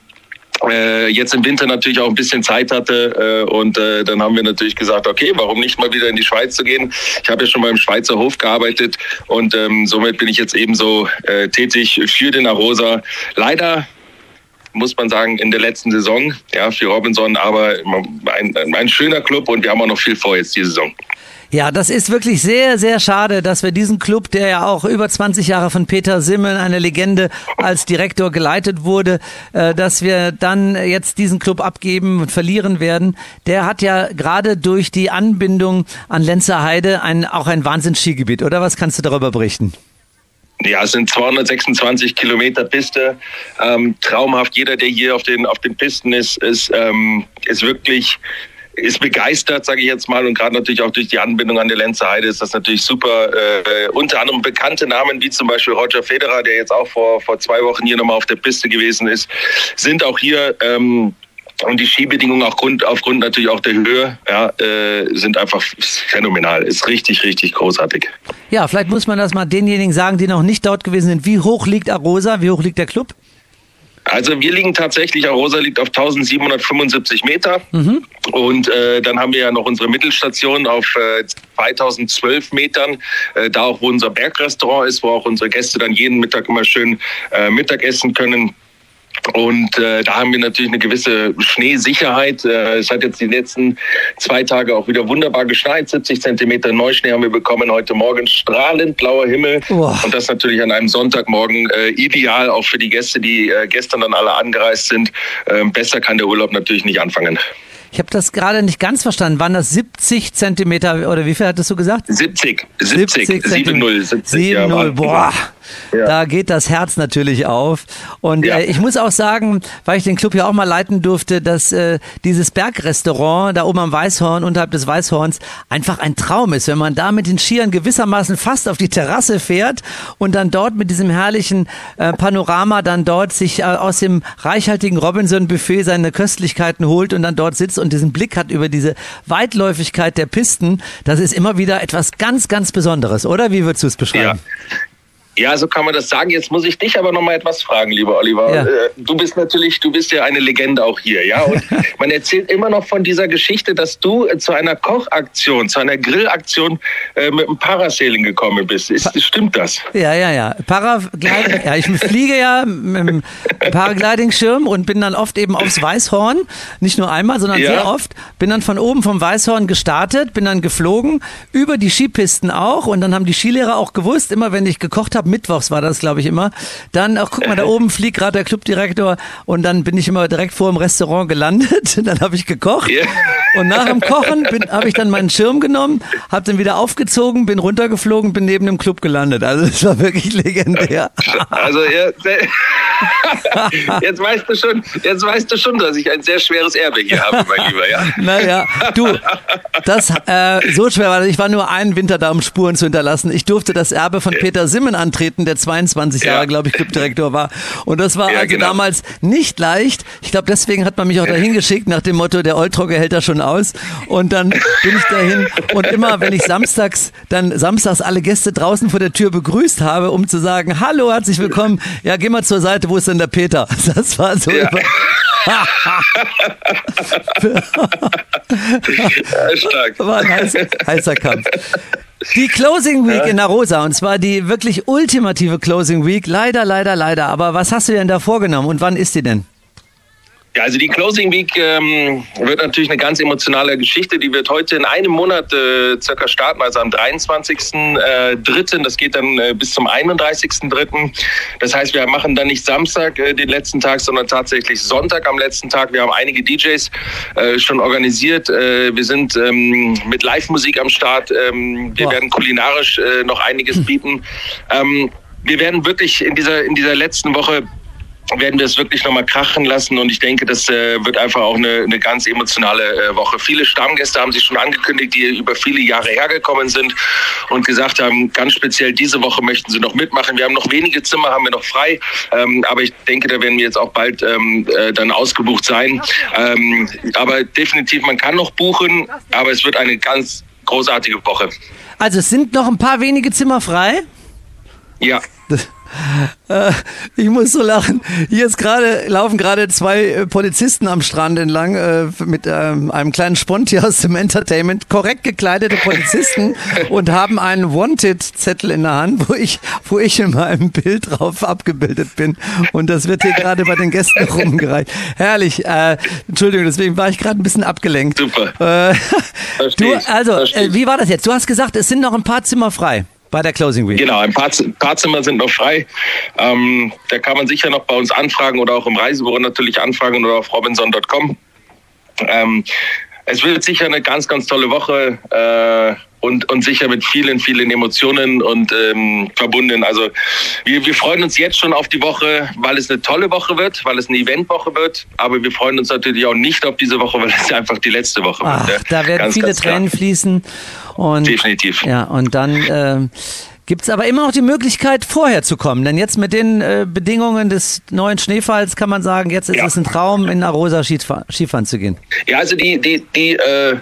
äh, jetzt im Winter natürlich auch ein bisschen Zeit hatte äh, und äh, dann haben wir natürlich gesagt, okay, warum nicht mal wieder in die Schweiz zu gehen? Ich habe ja schon mal im Schweizer Hof gearbeitet und ähm, somit bin ich jetzt ebenso äh, tätig für den Arosa. Leider muss man sagen, in der letzten Saison, ja, für Robinson, aber ein, ein schöner Club und wir haben auch noch viel vor jetzt diese Saison. Ja, das ist wirklich sehr, sehr schade, dass wir diesen Club, der ja auch über 20 Jahre von Peter Simmel, eine Legende, als Direktor geleitet wurde, äh, dass wir dann jetzt diesen Club abgeben und verlieren werden. Der hat ja gerade durch die Anbindung an Lenzerheide ein, auch ein Wahnsinns-Skigebiet, oder was kannst du darüber berichten? Ja, es sind 226 Kilometer Piste. Ähm, traumhaft. Jeder, der hier auf den, auf den Pisten ist, ist, ähm, ist wirklich ist begeistert, sage ich jetzt mal, und gerade natürlich auch durch die Anbindung an die Lenzer Heide ist das natürlich super. Äh, unter anderem bekannte Namen wie zum Beispiel Roger Federer, der jetzt auch vor, vor zwei Wochen hier nochmal auf der Piste gewesen ist, sind auch hier. Ähm, und die Skibedingungen auch Grund, aufgrund natürlich auch der Höhe ja, äh, sind einfach phänomenal. Ist richtig, richtig großartig. Ja, vielleicht muss man das mal denjenigen sagen, die noch nicht dort gewesen sind. Wie hoch liegt Arosa? Wie hoch liegt der Club? Also wir liegen tatsächlich, Arosa liegt auf 1775 Meter. Mhm. Und äh, dann haben wir ja noch unsere Mittelstation auf äh, 2012 Metern, äh, da auch wo unser Bergrestaurant ist, wo auch unsere Gäste dann jeden Mittag immer schön äh, Mittag essen können. Und äh, da haben wir natürlich eine gewisse Schneesicherheit. Äh, es hat jetzt die letzten zwei Tage auch wieder wunderbar geschneit. 70 Zentimeter Neuschnee haben wir bekommen heute Morgen. Strahlend blauer Himmel. Oh. Und das natürlich an einem Sonntagmorgen äh, ideal, auch für die Gäste, die äh, gestern dann alle angereist sind. Äh, besser kann der Urlaub natürlich nicht anfangen. Ich habe das gerade nicht ganz verstanden. Waren das 70 Zentimeter oder wie viel hattest du gesagt? 70. 70. 70 7-0. 70. 7-0. Boah. Ja. Da geht das Herz natürlich auf. Und ja. äh, ich muss auch sagen, weil ich den Club ja auch mal leiten durfte, dass äh, dieses Bergrestaurant da oben am Weißhorn, unterhalb des Weißhorns, einfach ein Traum ist, wenn man da mit den Skiern gewissermaßen fast auf die Terrasse fährt und dann dort mit diesem herrlichen äh, Panorama dann dort sich äh, aus dem reichhaltigen Robinson-Buffet seine Köstlichkeiten holt und dann dort sitzt und diesen Blick hat über diese Weitläufigkeit der Pisten. Das ist immer wieder etwas ganz, ganz Besonderes, oder? Wie würdest du es beschreiben? Ja. Ja, so kann man das sagen. Jetzt muss ich dich aber noch mal etwas fragen, lieber Oliver. Ja. Äh, du bist natürlich, du bist ja eine Legende auch hier, ja. Und (laughs) man erzählt immer noch von dieser Geschichte, dass du zu einer Kochaktion, zu einer Grillaktion äh, mit einem Parasailing gekommen bist. Ist, stimmt das? Ja, ja, ja. Paragliding, (laughs) ja, ich fliege ja mit dem Paragliding-Schirm und bin dann oft eben aufs Weißhorn. Nicht nur einmal, sondern ja. sehr oft. Bin dann von oben vom Weißhorn gestartet, bin dann geflogen, über die Skipisten auch. Und dann haben die Skilehrer auch gewusst, immer wenn ich gekocht habe, mittwochs war das, glaube ich, immer. Dann, ach, guck mal, da oben fliegt gerade der Clubdirektor und dann bin ich immer direkt vor dem Restaurant gelandet. (laughs) Dann habe ich gekocht. Yeah. Und nach dem Kochen habe ich dann meinen Schirm genommen, habe den wieder aufgezogen, bin runtergeflogen, bin neben dem Club gelandet. Also es war wirklich legendär. Also ja, jetzt weißt du schon, jetzt weißt du schon, dass ich ein sehr schweres Erbe hier habe, mein Lieber. Ja. (laughs) Naja, du, das äh, so schwer war. Ich war nur einen Winter da, um Spuren zu hinterlassen. Ich durfte das Erbe von Peter Simmen an antreten, der 22 Jahre, glaube ich, Clubdirektor war. Und das war ja, also genau. damals nicht leicht. Ich glaube, deswegen hat man mich auch dahin geschickt, nach dem Motto, der Oltrocker hält da schon aus. Und dann bin ich dahin. Und immer, wenn ich samstags, dann samstags alle Gäste draußen vor der Tür begrüßt habe, um zu sagen, hallo, herzlich willkommen. Ja, geh mal zur Seite, wo ist denn der Peter? (laughs) Das war so ja. über (laughs) ja, stark. War ein heißer, heißer Kampf. Die Closing Week ja. in Arosa und zwar die wirklich ultimative Closing Week. Leider, leider, leider. Aber was hast du denn da vorgenommen und wann ist die denn? Ja, also die Closing Week ähm, wird natürlich eine ganz emotionale Geschichte. Die wird heute in einem Monat äh, circa starten, also am 23.3. Äh, das geht dann äh, bis zum 31.3. Das heißt, wir machen dann nicht Samstag äh, den letzten Tag, sondern tatsächlich Sonntag am letzten Tag. Wir haben einige DJs äh, schon organisiert. Äh, wir sind ähm, mit Live-Musik am Start. Ähm, wir Boah. werden kulinarisch äh, noch einiges (laughs) bieten. Ähm, wir werden wirklich in dieser, in dieser letzten Woche werden wir es wirklich nochmal krachen lassen und ich denke, das äh, wird einfach auch eine, eine ganz emotionale äh, Woche. Viele Stammgäste haben sich schon angekündigt, die über viele Jahre hergekommen sind und gesagt haben, ganz speziell diese Woche möchten sie noch mitmachen. Wir haben noch wenige Zimmer, haben wir noch frei, ähm, aber ich denke, da werden wir jetzt auch bald ähm, äh, dann ausgebucht sein. Ähm, aber definitiv, man kann noch buchen, aber es wird eine ganz großartige Woche. Also es sind noch ein paar wenige Zimmer frei? Ja. Äh, ich muss so lachen. Hier ist gerade, laufen gerade zwei äh, Polizisten am Strand entlang äh, mit ähm, einem kleinen Sponti aus dem Entertainment, korrekt gekleidete Polizisten (laughs) und haben einen Wanted-Zettel in der Hand, wo ich, wo ich in meinem Bild drauf abgebildet bin. Und das wird hier gerade bei den Gästen (laughs) rumgereicht. Herrlich. Äh, Entschuldigung, deswegen war ich gerade ein bisschen abgelenkt. Super. Äh, (laughs) du, also, wie war das jetzt? Du hast gesagt, es sind noch ein paar Zimmer frei bei der Closing Week. Genau, ein paar, paar Zimmer sind noch frei. Ähm, da kann man sicher noch bei uns anfragen oder auch im Reisebüro natürlich anfragen oder auf robinson.com. Ähm, es wird sicher eine ganz, ganz tolle Woche äh, und, und sicher mit vielen, vielen Emotionen und ähm, verbunden. Also wir, wir freuen uns jetzt schon auf die Woche, weil es eine tolle Woche wird, weil es eine Eventwoche wird. Aber wir freuen uns natürlich auch nicht auf diese Woche, weil es einfach die letzte Woche Ach, wird. Da werden ganz, viele ganz. Tränen fließen. Und, Definitiv. Ja, und dann ähm, gibt es aber immer noch die Möglichkeit, vorher zu kommen. Denn jetzt mit den äh, Bedingungen des neuen Schneefalls kann man sagen, jetzt ist Ja. es ein Traum, in Arosa Skifahren, zu gehen. Ja, also die, die, die, äh,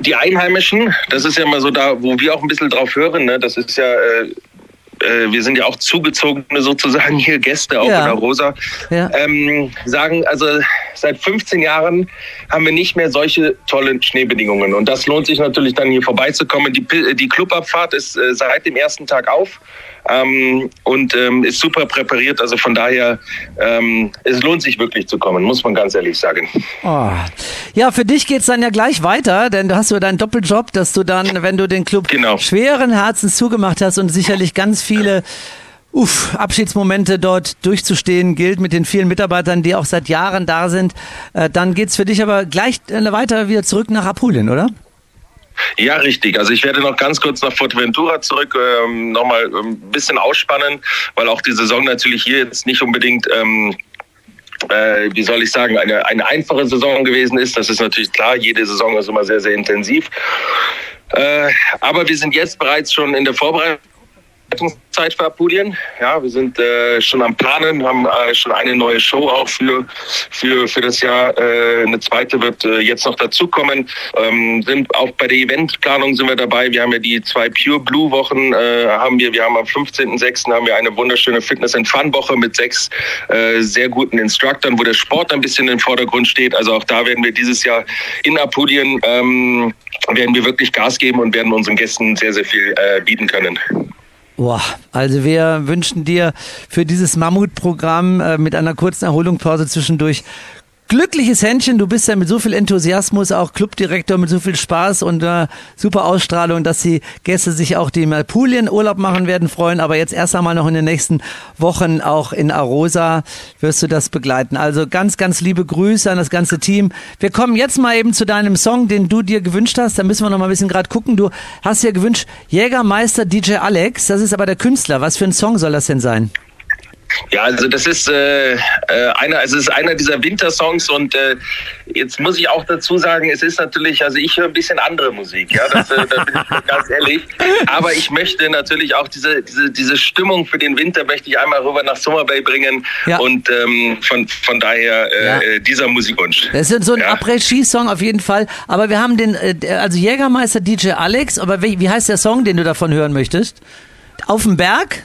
die Einheimischen, das ist ja immer so da, wo wir auch ein bisschen drauf hören, ne? das ist ja, äh, äh, wir sind ja auch zugezogene sozusagen hier Gäste auch Ja. in der Rosa, Ja. ähm, sagen, also seit 15 Jahren haben wir nicht mehr solche tollen Schneebedingungen und das lohnt sich natürlich dann hier vorbeizukommen. Die, die Clubabfahrt ist äh, seit dem ersten Tag auf. Ähm, und ähm, ist super präpariert. Also von daher, ähm, es lohnt sich wirklich zu kommen, muss man ganz ehrlich sagen. Oh. Ja, für dich geht's dann ja gleich weiter, denn du hast ja deinen Doppeljob, dass du dann, wenn du den Club Genau. schweren Herzens zugemacht hast und sicherlich ganz viele Uff, Abschiedsmomente dort durchzustehen gilt mit den vielen Mitarbeitern, die auch seit Jahren da sind, äh, dann geht's für dich aber gleich äh, weiter wieder zurück nach Apulien, oder? Ja, richtig. Also ich werde noch ganz kurz nach Fuerteventura zurück, ähm, nochmal ein bisschen ausspannen, weil auch die Saison natürlich hier jetzt nicht unbedingt, ähm, äh, wie soll ich sagen, eine, eine einfache Saison gewesen ist. Das ist natürlich klar, jede Saison ist immer sehr, sehr intensiv. Äh, aber wir sind jetzt bereits schon in der Vorbereitung. Zeit für Apulien. Ja, wir sind äh, schon am Planen, haben äh, schon eine neue Show auch für für für das Jahr. Äh, eine zweite wird äh, jetzt noch dazukommen. Ähm, sind auch bei der Eventplanung sind wir dabei. Wir haben ja die zwei Pure Blue Wochen äh, haben wir. Wir haben am 15.06. haben wir eine wunderschöne Fitness and Fun Woche mit sechs äh, sehr guten Instructors, wo der Sport ein bisschen im Vordergrund steht. Also auch da werden wir dieses Jahr in Apulien ähm, werden wir wirklich Gas geben und werden unseren Gästen sehr sehr viel äh, bieten können. Boah, also wir wünschen dir für dieses Mammutprogramm äh, mit einer kurzen Erholungspause zwischendurch glückliches Händchen. Du bist ja mit so viel Enthusiasmus auch Clubdirektor, mit so viel Spaß und äh, super Ausstrahlung, dass die Gäste sich auch die Apulien Urlaub machen werden freuen. Aber jetzt erst einmal noch in den nächsten Wochen auch in Arosa wirst du das begleiten. Also ganz, ganz liebe Grüße an das ganze Team. Wir kommen jetzt mal eben zu deinem Song, den du dir gewünscht hast. Da müssen wir noch mal ein bisschen gerade gucken. Du hast dir gewünscht Jägermeister DJ Alex. Das ist aber der Künstler. Was für ein Song soll das denn sein? Ja, also das ist äh, äh, einer, es ist einer dieser Wintersongs und äh, jetzt muss ich auch dazu sagen, es ist natürlich, also ich höre ein bisschen andere Musik, ja, das, äh, da bin ich ganz ehrlich. Aber ich möchte natürlich auch diese diese diese Stimmung für den Winter möchte ich einmal rüber nach Summer Bay bringen Ja. und ähm, von von daher äh, Ja. äh, dieser Musikwunsch. Das ist so ein Ja. Après-Ski-Song auf jeden Fall. Aber wir haben den, äh, also Jägermeister DJ Alex. Aber wie, wie heißt der Song, den du davon hören möchtest? Auf dem Berg?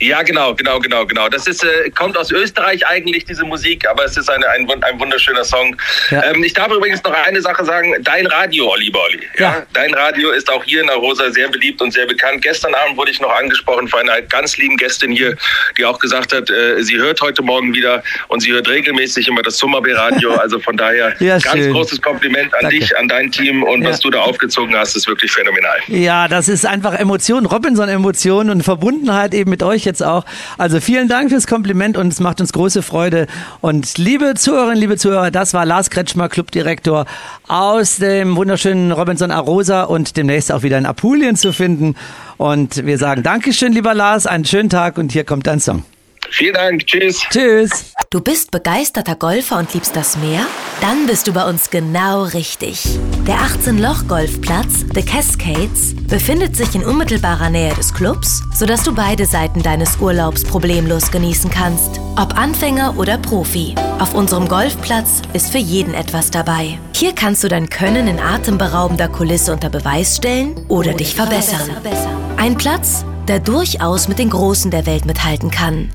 Ja, genau, genau, genau, genau. Das ist, äh, kommt aus Österreich eigentlich, diese Musik, aber es ist eine, ein, ein wunderschöner Song. Ja. Ähm, ich darf übrigens noch eine Sache sagen. Dein Radio, Olli Bolli. Ja. Ja. Dein Radio ist auch hier in der Rosa sehr beliebt und sehr bekannt. Gestern Abend wurde ich noch angesprochen von einer ganz lieben Gästin hier, die auch gesagt hat, äh, sie hört heute Morgen wieder und sie hört regelmäßig immer das Summerby Radio. (laughs) Also von daher Ja, ganz schön. großes Kompliment an Danke. dich, an dein Team und was du da aufgezogen hast, ist wirklich phänomenal. Ja, das ist einfach Emotion, Robinson-Emotion und Verbundenheit eben mit euch jetzt auch. Also vielen Dank fürs Kompliment und es macht uns große Freude. Und liebe Zuhörerinnen, liebe Zuhörer, das war Lars Kretschmer, Clubdirektor aus dem wunderschönen Robinson Arosa und demnächst auch wieder in Apulien zu finden. Und wir sagen Dankeschön, lieber Lars, einen schönen Tag und hier kommt dein Song. Vielen Dank, tschüss. Tschüss. Du bist begeisterter Golfer und liebst das Meer? Dann bist du bei uns genau richtig. Der 18-Loch-Golfplatz The Cascades befindet sich in unmittelbarer Nähe des Clubs, sodass du beide Seiten deines Urlaubs problemlos genießen kannst. Ob Anfänger oder Profi. Auf unserem Golfplatz ist für jeden etwas dabei. Hier kannst du dein Können in atemberaubender Kulisse unter Beweis stellen oder dich verbessern. Ein Platz, der durchaus mit den Großen der Welt mithalten kann.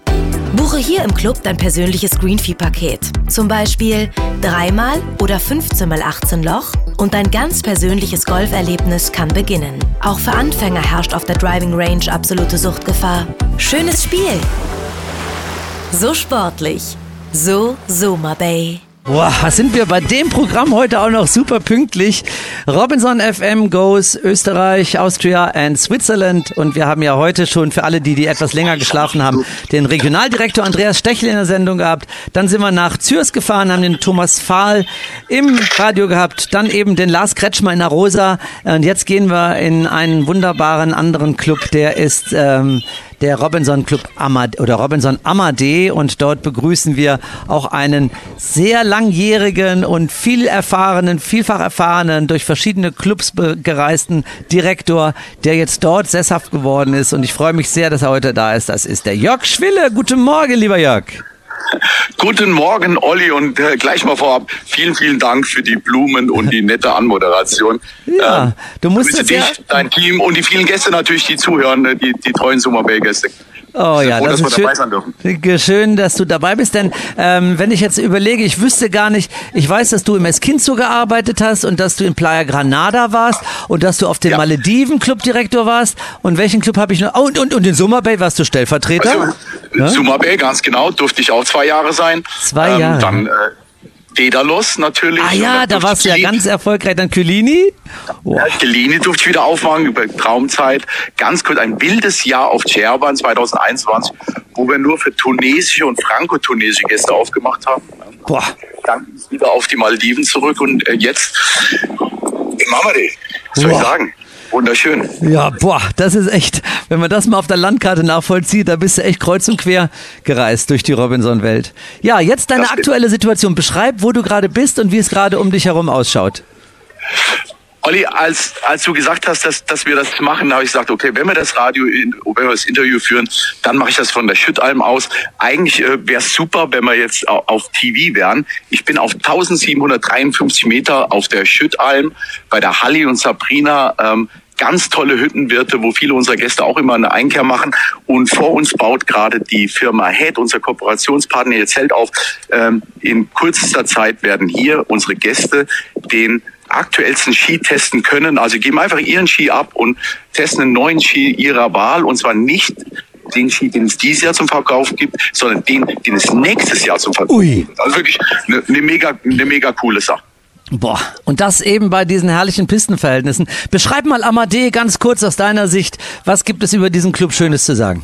Buche hier im Club dein persönliches Greenfee-Paket. Zum Beispiel dreimal oder 15 mal 18 Loch und dein ganz persönliches Golferlebnis kann beginnen. Auch für Anfänger herrscht auf der Driving Range absolute Suchtgefahr. Schönes Spiel! So sportlich. So Soma Bay. Boah, sind wir bei dem Programm heute auch noch super pünktlich. Robinson FM goes Österreich, Austria and Switzerland. Und wir haben ja heute schon für alle, die, die etwas länger geschlafen haben, den Regionaldirektor Andreas Stechel in der Sendung gehabt. Dann sind wir nach Zürs gefahren, haben den Thomas Fahl im Radio gehabt. Dann eben den Lars Kretschmer in der Rosa. Und jetzt gehen wir in einen wunderbaren anderen Club, der ist ähm, der Robinson Club Amad oder Robinson Amadee und dort begrüßen wir auch einen sehr langjährigen und viel erfahrenen, vielfach erfahrenen, durch verschiedene Clubs gereisten Direktor, der jetzt dort sesshaft geworden ist und ich freue mich sehr, dass er heute da ist. Das ist der Jörg Schwille. Guten Morgen, lieber Jörg. (laughs) Guten Morgen, Olli, und äh, gleich mal vorab, vielen, vielen Dank für die Blumen und die nette Anmoderation. Ja, ähm, du musst dich, ja dein Team und die vielen Gäste natürlich, die zuhören, äh, die, die treuen Summer Bay Gäste. Oh ja, froh, das ist schön, schön, dass du dabei bist. Denn ähm, wenn ich jetzt überlege, ich wüsste gar nicht, ich weiß, dass du im Esquinzo gearbeitet hast und dass du in Playa Granada warst und dass du auf dem ja. Malediven Clubdirektor warst. Und welchen Club habe ich noch? Oh, und, und, und in Summer Bay warst du Stellvertreter? Also, ja? Summer Bay, ganz genau, durfte ich auch zwei Jahre sein. Zwei ähm, Jahre. Dann äh, Daedalus natürlich. Ah ja, da warst du ja ganz erfolgreich. Dann Kylini? Oh. Ja, Kylini durfte ich wieder aufmachen über Traumzeit. Ganz kurz, ein wildes Jahr auf Cherban 2021, wo wir nur für tunesische und franco-tunesische Gäste aufgemacht haben. Boah. Dann wieder auf die Maldiven zurück und äh, jetzt in Mamadi. Was soll ich sagen? Wunderschön. Ja, boah, das ist echt, wenn man das mal auf der Landkarte nachvollzieht, da bist du echt kreuz und quer gereist durch die Robinson-Welt. Ja, jetzt deine aktuelle Situation. Beschreib, wo du gerade bist und wie es gerade um dich herum ausschaut. Olli, als, als du gesagt hast, dass, dass wir das machen, habe ich gesagt, okay, wenn wir das Radio, wenn wir das Interview führen, dann mache ich das von der Schüttalm aus. Eigentlich äh, wäre es super, wenn wir jetzt auf, auf TV wären. Ich bin auf 1753 Meter auf der Schüttalm bei der Halli und Sabrina. Ähm, ganz tolle Hüttenwirte, wo viele unserer Gäste auch immer eine Einkehr machen. Und vor uns baut gerade die Firma Head, unser Kooperationspartner, ihr Zelt auf. Ähm, in kürzester Zeit werden hier unsere Gäste den aktuellsten Ski testen können. Also geben einfach ihren Ski ab und testen einen neuen Ski ihrer Wahl und zwar nicht den Ski, den es dieses Jahr zum Verkauf gibt, sondern den, den es nächstes Jahr zum Verkauf gibt. Also wirklich eine, eine mega, eine mega coole Sache. Boah, und das eben bei diesen herrlichen Pistenverhältnissen. Beschreib mal Amadee ganz kurz aus deiner Sicht. Was gibt es über diesen Club Schönes zu sagen?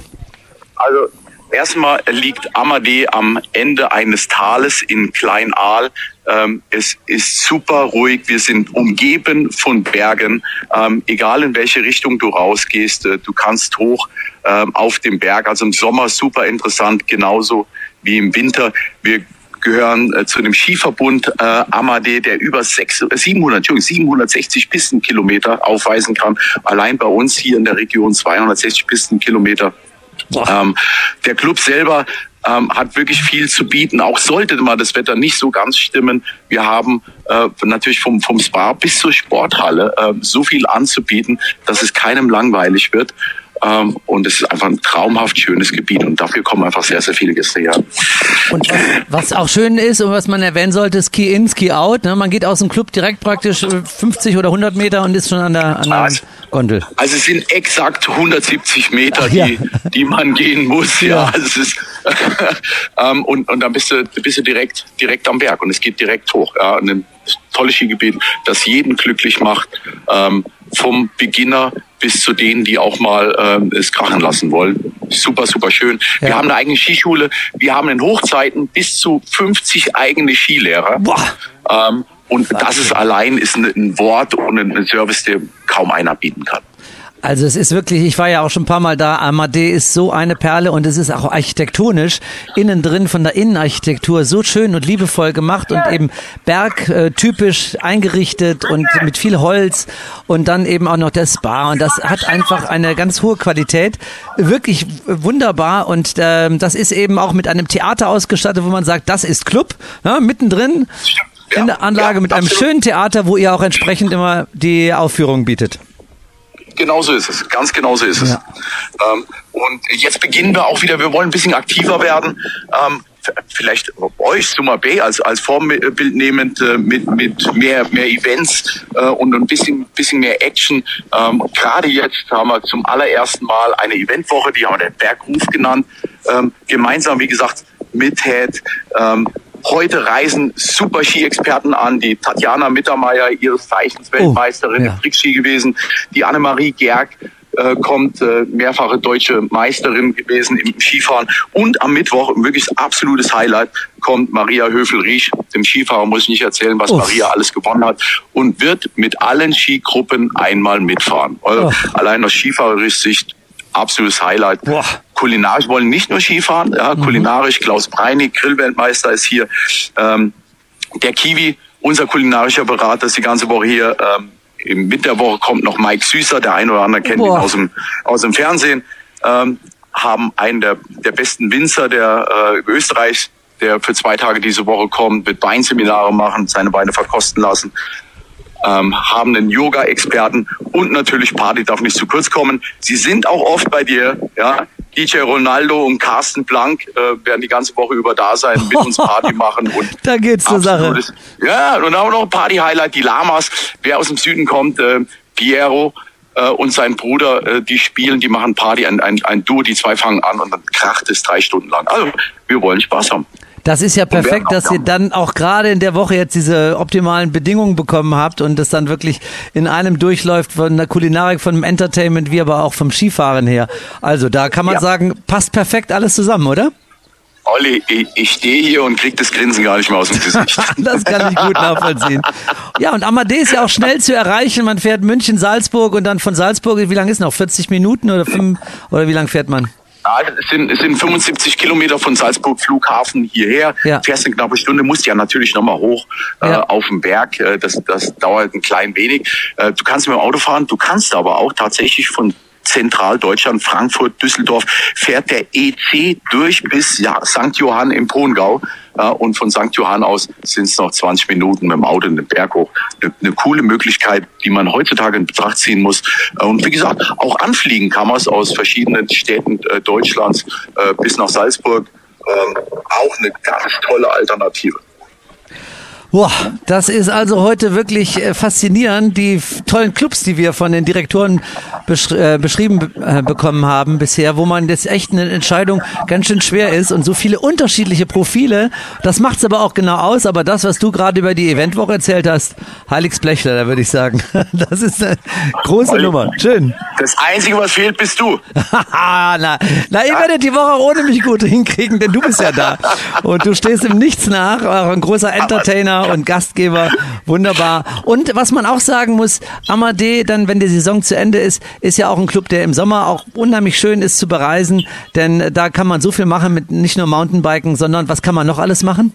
Also Erstmal liegt Amadee am Ende eines Tales in Kleinaal. Ähm, es ist super ruhig. Wir sind umgeben von Bergen. Ähm, egal in welche Richtung du rausgehst, äh, du kannst hoch ähm, auf dem Berg. Also im Sommer super interessant, genauso wie im Winter. Wir gehören äh, zu dem Skiverbund äh, Amadee, der über 6, 700, 760 Pistenkilometer aufweisen kann. Allein bei uns hier in der Region 260 Pistenkilometer ähm, der Club selber ähm, hat wirklich viel zu bieten. Auch sollte mal das Wetter nicht so ganz stimmen. Wir haben äh, natürlich vom, vom Spa bis zur Sporthalle äh, so viel anzubieten, dass es keinem langweilig wird. Ähm, und es ist einfach ein traumhaft schönes Gebiet und dafür kommen einfach sehr, sehr viele Gäste her. Und was, auch schön ist und was man erwähnen sollte, Ski in, Ski out. Ne? Man geht aus dem Club direkt praktisch 50 oder 100 Meter und ist schon an der, an der also, Gondel. Also es sind exakt 170 Meter, Ach, ja. die, die man gehen muss. Ja, ja. Also es ist, (laughs) ähm, und, und dann bist du, bist du direkt, direkt am Berg und es geht direkt hoch. Ja, ein tolles Skigebiet, das jeden glücklich macht. Ähm, vom Beginner bis zu denen, die auch mal ähm, es krachen lassen wollen. Super, super schön. Ja. Wir haben eine eigene Skischule. Wir haben in Hochzeiten bis zu 50 eigene Skilehrer. Boah. Ähm, und das ist allein ist ein Wort und ein Service, der kaum einer bieten kann. Also es ist wirklich, ich war ja auch schon ein paar Mal da, Amadee ist so eine Perle und es ist auch architektonisch innen drin von der Innenarchitektur so schön und liebevoll gemacht und eben bergtypisch eingerichtet und mit viel Holz und dann eben auch noch der Spa und das hat einfach eine ganz hohe Qualität, wirklich wunderbar und äh, das ist eben auch mit einem Theater ausgestattet, wo man sagt, das ist Club, ja, mittendrin in der Anlage mit einem schönen Theater, wo ihr auch entsprechend immer die Aufführung bietet. Genau so ist es. Ganz genau so ist es. Ähm, und jetzt beginnen wir auch wieder, wir wollen ein bisschen aktiver werden. Ähm, vielleicht euch, Summa B, als, als Vorbild nehmend äh, mit, mit mehr, mehr Events äh, und ein bisschen, bisschen mehr Action. Ähm, Gerade jetzt haben wir zum allerersten Mal eine Eventwoche, die haben wir den Bergruf genannt. Ähm, gemeinsam, wie gesagt, mit Head. Ähm, Heute reisen super Ski-Experten an, die Tatjana Mittermeier, ihres Zeichens Weltmeisterin ja. im Trickski gewesen, die Annemarie Gerg äh, kommt, äh, mehrfache deutsche Meisterin gewesen im Skifahren und am Mittwoch, wirklich absolutes Highlight, kommt Maria Höfel-Riesch, dem Skifahrer muss ich nicht erzählen, was Uff. Maria alles gewonnen hat und wird mit allen Skigruppen einmal mitfahren. Also, Oh. Allein aus skifahrerisch Sicht absolutes Highlight. Boah. Kulinarisch wollen nicht nur Skifahren, ja, kulinarisch Klaus Breinig, Grillweltmeister ist hier. Ähm, der Kiwi, unser kulinarischer Berater, ist die ganze Woche hier. Ähm, Im Winterwoche kommt noch Mike Süßer, der eine oder andere kennt Boah. ihn aus dem, aus dem Fernsehen. Ähm, haben einen der, der besten Winzer der äh, Österreichs, der für zwei Tage diese Woche kommt, wird Weinseminare machen, seine Weine verkosten lassen. Ähm, haben einen Yoga-Experten und natürlich Party darf nicht zu kurz kommen. Sie sind auch oft bei dir, ja. DJ Ronaldo und Carsten Blank äh, werden die ganze Woche über da sein, mit uns Party machen und (laughs) Da geht's zur Sache. Ja, und auch noch ein Party-Highlight, die Lamas. Wer aus dem Süden kommt, äh, Piero äh, und sein Bruder, äh, die spielen, die machen Party, ein, ein, ein Duo, die zwei fangen an und dann kracht es drei Stunden lang. Also, wir wollen Spaß haben. Das ist ja perfekt, dass ihr dann auch gerade in der Woche jetzt diese optimalen Bedingungen bekommen habt und das dann wirklich in einem durchläuft von der Kulinarik, von dem Entertainment, wie aber auch vom Skifahren her. Also da kann man Ja. sagen, passt perfekt alles zusammen, oder? Olli, ich, ich stehe hier und krieg das Grinsen gar nicht mehr aus dem Gesicht. (laughs) Das kann ich gut nachvollziehen. Ja, und Amadee ist ja auch schnell zu erreichen. Man fährt München, Salzburg und dann von Salzburg, wie lange ist noch? 40 Minuten oder fünf, oder wie lange fährt man? Ja, es sind, es sind 75 Kilometer von Salzburg Flughafen hierher. Ja. Fährst eine knappe Stunde, musst ja natürlich nochmal hoch äh, Ja. auf den Berg. Äh, das, das dauert ein klein wenig. Äh, du kannst mit dem Auto fahren, du kannst aber auch tatsächlich von Zentraldeutschland, Frankfurt, Düsseldorf, fährt der EC durch bis ja, St. Johann im Pongau. Ja, und von St. Johann aus sind es noch 20 Minuten mit dem Auto in den Berg hoch. Eine, eine coole Möglichkeit, die man heutzutage in Betracht ziehen muss. Äh, Und wie gesagt, auch anfliegen kann man es aus verschiedenen Städten äh, Deutschlands äh, bis nach Salzburg. Ähm, auch eine ganz tolle Alternative. Boah, das ist also heute wirklich äh, faszinierend, die tollen Clubs, die wir von den Direktoren besch äh, beschrieben be äh, bekommen haben bisher, wo man jetzt echt eine Entscheidung ganz schön schwer ist und so viele unterschiedliche Profile. Das macht's aber auch genau aus, aber das, was du gerade über die Eventwoche erzählt hast, Heiligs Blechler, da würde ich sagen. (laughs) Das ist eine große Olli. Nummer. Schön. Das Einzige, was fehlt, bist du. (laughs) na, na, ihr werdet die Woche ohne mich gut (laughs) hinkriegen, denn du bist ja da. Und du stehst im Nichts nach, auch ein großer Entertainer und Gastgeber. Wunderbar. Und was man auch sagen muss, Amadee, dann, wenn die Saison zu Ende ist, ist ja auch ein Club, der im Sommer auch unheimlich schön ist zu bereisen, denn da kann man so viel machen mit nicht nur Mountainbiken, sondern was kann man noch alles machen?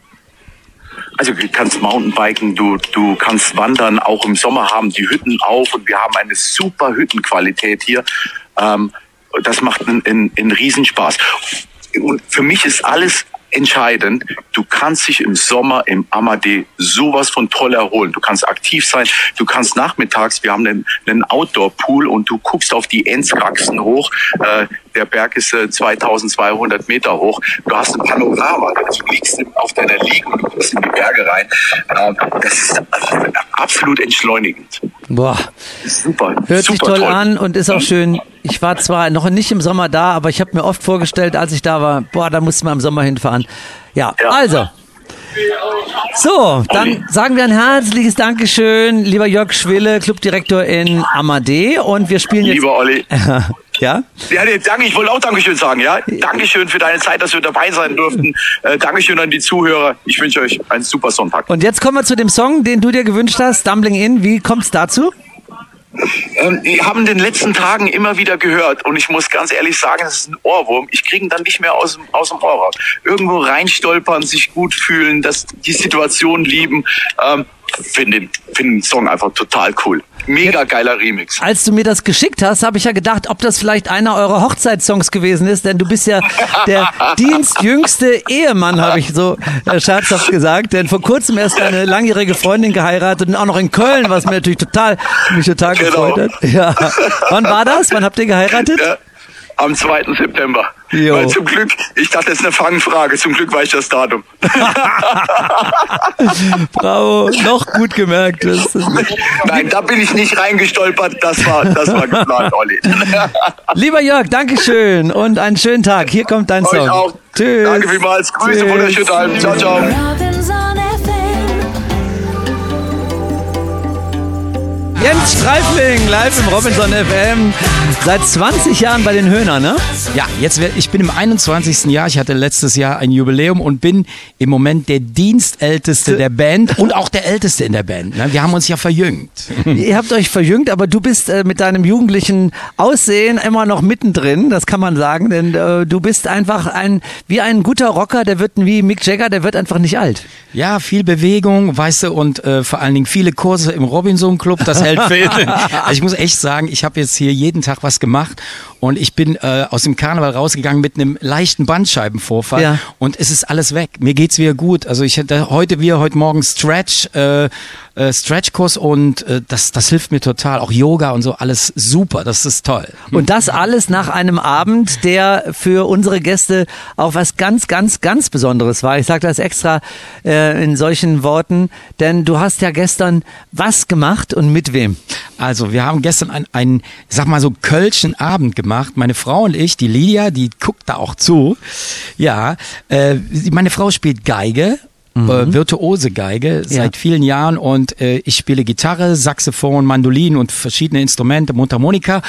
Also du kannst Mountainbiken, du, du kannst wandern, auch im Sommer haben die Hütten auf und wir haben eine super Hüttenqualität hier. Ähm, das macht einen, einen, einen Riesenspaß. Und für mich ist alles entscheidend. Du kannst dich im Sommer im Amadee sowas von toll erholen. Du kannst aktiv sein. Du kannst nachmittags, wir haben einen, einen Outdoor-Pool und du guckst auf die Enzkraxen hoch. Äh, der Berg ist äh, 2200 Meter hoch. Du hast ein Panorama. Du liegst auf deiner Liege und du guckst in die Berge rein. Ähm, das ist äh, absolut entschleunigend. Boah. Super. Hört sich super toll, an und ist auch schön. Ich war zwar noch nicht im Sommer da, aber ich habe mir oft vorgestellt, als ich da war, boah, da musste man im Sommer hinfahren. Ja, Ja. also. So, dann sagen wir ein herzliches Dankeschön, lieber Jörg Schwille, Clubdirektor in Amadee. Und wir spielen jetzt. Lieber Olli. (laughs) ja? Ja, nee, danke. Ich wollte auch Dankeschön sagen, ja. Dankeschön für deine Zeit, dass wir dabei sein durften. Äh, Dankeschön an die Zuhörer. Ich wünsche euch einen super Sonntag. Und jetzt kommen wir zu dem Song, den du dir gewünscht hast, Dumbling In. Wie kommt's dazu? Ähm, wir haben in den letzten Tagen immer wieder gehört und ich muss ganz ehrlich sagen, das ist ein Ohrwurm. Ich kriege ihn dann nicht mehr aus dem, aus dem Ohr raus. Irgendwo reinstolpern, sich gut fühlen, dass die Situation lieben. Ähm, finde den, find den Song einfach total cool. Mega geiler Remix. Als du mir das geschickt hast, habe ich ja gedacht, ob das vielleicht einer eurer Hochzeitssongs gewesen ist, denn du bist ja der (laughs) dienstjüngste Ehemann, habe ich so äh, scherzhaft gesagt, denn vor kurzem erst eine langjährige Freundin geheiratet und auch noch in Köln, was mir natürlich total, mich total Genau. gefreut hat. Ja. Wann war das? Wann habt ihr geheiratet? Ja, am 2. September. Jo. Weil zum Glück, ich dachte, das ist eine Fangfrage. Zum Glück weiß ich das Datum. (laughs) Bravo, noch gut gemerkt. Nein, da bin ich nicht reingestolpert. Das war, das war geplant, Olli. (laughs) Lieber Jörg, Dankeschön und einen schönen Tag. Hier kommt dein Song. Euch auch. Tschüss. Danke vielmals. Grüße, Tschüss. wunderschönen Abend. Ciao, ciao. Jens Streifling, live im Robinson FM. Seit 20 Jahren bei den Höhnern, ne? Ja, jetzt wär, ich bin im 21. Jahr. Ich hatte letztes Jahr ein Jubiläum und bin im Moment der Dienstälteste der Band und auch der Älteste in der Band. ne? Wir haben uns ja verjüngt. Ihr habt euch verjüngt, aber du bist äh, mit deinem jugendlichen Aussehen immer noch mittendrin, das kann man sagen, denn äh, du bist einfach ein, wie ein guter Rocker, der wird wie Mick Jagger, der wird einfach nicht alt. Ja, viel Bewegung, weißt du, und äh, vor allen Dingen viele Kurse im Robinson Club, das hält fit. also ich muss echt sagen, ich habe jetzt hier jeden Tag was gemacht und ich bin äh, aus dem Karneval rausgegangen mit einem leichten Bandscheibenvorfall Ja. und es ist alles weg. Mir geht's wieder gut. Also ich hatte heute wieder heute Morgen Stretch, äh, äh, Stretchkurs und äh, das das hilft mir total. Auch Yoga und so alles super. Das ist toll. Und das alles nach einem Abend, der für unsere Gäste auch was ganz, ganz, ganz Besonderes war. Ich sage das extra äh, in solchen Worten, denn du hast ja gestern was gemacht und mit wem? Also, wir haben gestern einen, einen, sag mal so, kölschen Abend gemacht. Meine Frau und ich, die Lydia, die guckt da auch zu. Ja, äh, meine Frau spielt Geige. Äh, virtuose Geige seit vielen Jahren und äh, ich spiele Gitarre, Saxophon, Mandolin und verschiedene Instrumente, Mundharmonika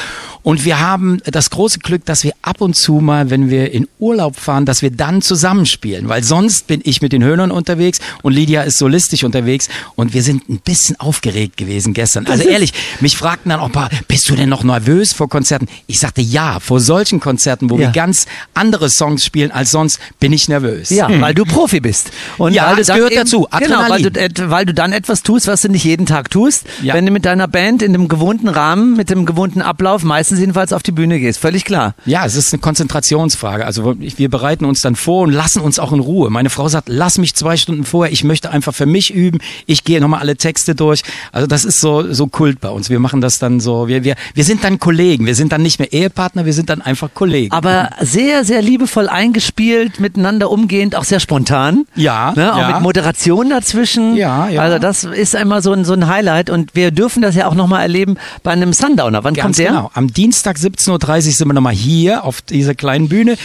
und wir haben das große Glück, dass wir ab und zu mal, wenn wir in Urlaub fahren, dass wir dann zusammenspielen, weil sonst bin ich mit den Höhnern unterwegs und Lydia ist solistisch unterwegs und wir sind ein bisschen aufgeregt gewesen gestern. Also ehrlich, mich fragten dann auch paar, bist du denn noch nervös vor Konzerten? Ich sagte ja, vor solchen Konzerten, wo Ja. wir ganz andere Songs spielen als sonst, bin ich nervös. Ja, weil du Profi bist. Und Ja, du dann gehört eben, dazu. Genau, weil du, Adrenalin. weil du dann etwas tust, was du nicht jeden Tag tust. Ja. Wenn du mit deiner Band in dem gewohnten Rahmen, mit dem gewohnten Ablauf, meistens jedenfalls auf die Bühne gehst. Völlig klar. Ja, es ist eine Konzentrationsfrage. Also wir bereiten uns dann vor und lassen uns auch in Ruhe. Meine Frau sagt, lass mich zwei Stunden vorher. Ich möchte einfach für mich üben. Ich gehe nochmal alle Texte durch. Also das ist so so Kult bei uns. Wir machen das dann so. Wir wir wir sind dann Kollegen. Wir sind dann nicht mehr Ehepartner. Wir sind dann einfach Kollegen. Aber sehr, sehr liebevoll eingespielt, miteinander umgehend, auch sehr spontan. Ja, Ne? Auch ja. Mit Moderation dazwischen. Ja, ja. Also das ist einmal so ein, so ein Highlight und wir dürfen das ja auch nochmal erleben bei einem Sundowner. Wann kommt Ganz der? genau. Am Dienstag 17.30 Uhr sind wir nochmal hier auf dieser kleinen Bühne.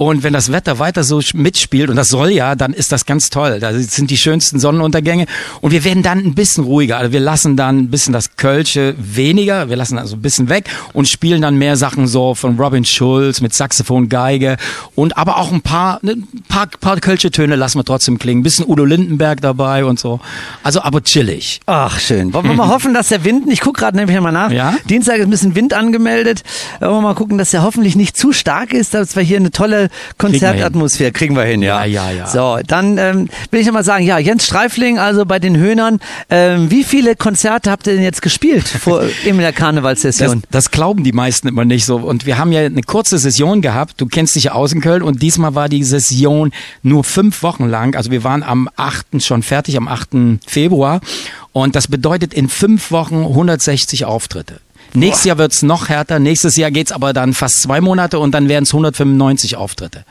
Und wenn das Wetter weiter so mitspielt, und das soll ja, dann ist das ganz toll. Da sind die schönsten Sonnenuntergänge. Und wir werden dann ein bisschen ruhiger. Also wir lassen dann ein bisschen das Kölsche weniger. Wir lassen also ein bisschen weg und spielen dann mehr Sachen so von Robin Schulz mit Saxophon, Geige. Und aber auch ein paar, ne, ein paar, paar Kölsche Töne lassen wir trotzdem klingen. Ein bisschen Udo Lindenberg dabei und so. Also aber chillig. Ach, schön. Wollen wir mal (laughs) hoffen, dass der Wind, ich gucke gerade nämlich mal nach, Ja? Dienstag ist ein bisschen Wind angemeldet. Wollen wir mal gucken, dass der hoffentlich nicht zu stark ist, dass wir hier eine tolle Konzertatmosphäre kriegen wir hin, ja. Ja, ja, ja. So, dann ähm, will ich noch mal sagen, ja, Jens Streifling, also bei den Höhnern, ähm, wie viele Konzerte habt ihr denn jetzt gespielt vor, (laughs) in der Das, Karnevalssession? das glauben die meisten immer nicht so. Und wir haben ja eine kurze Session gehabt. Du kennst dich ja aus in Köln. Und diesmal war die Session nur fünf Wochen lang. Also wir waren am 8. schon fertig, am 8. Februar. Und das bedeutet in fünf Wochen 160 Auftritte. Nächstes Jahr wird's noch härter. Nächstes Jahr geht's aber dann fast zwei Monate und dann wären es 195 Auftritte.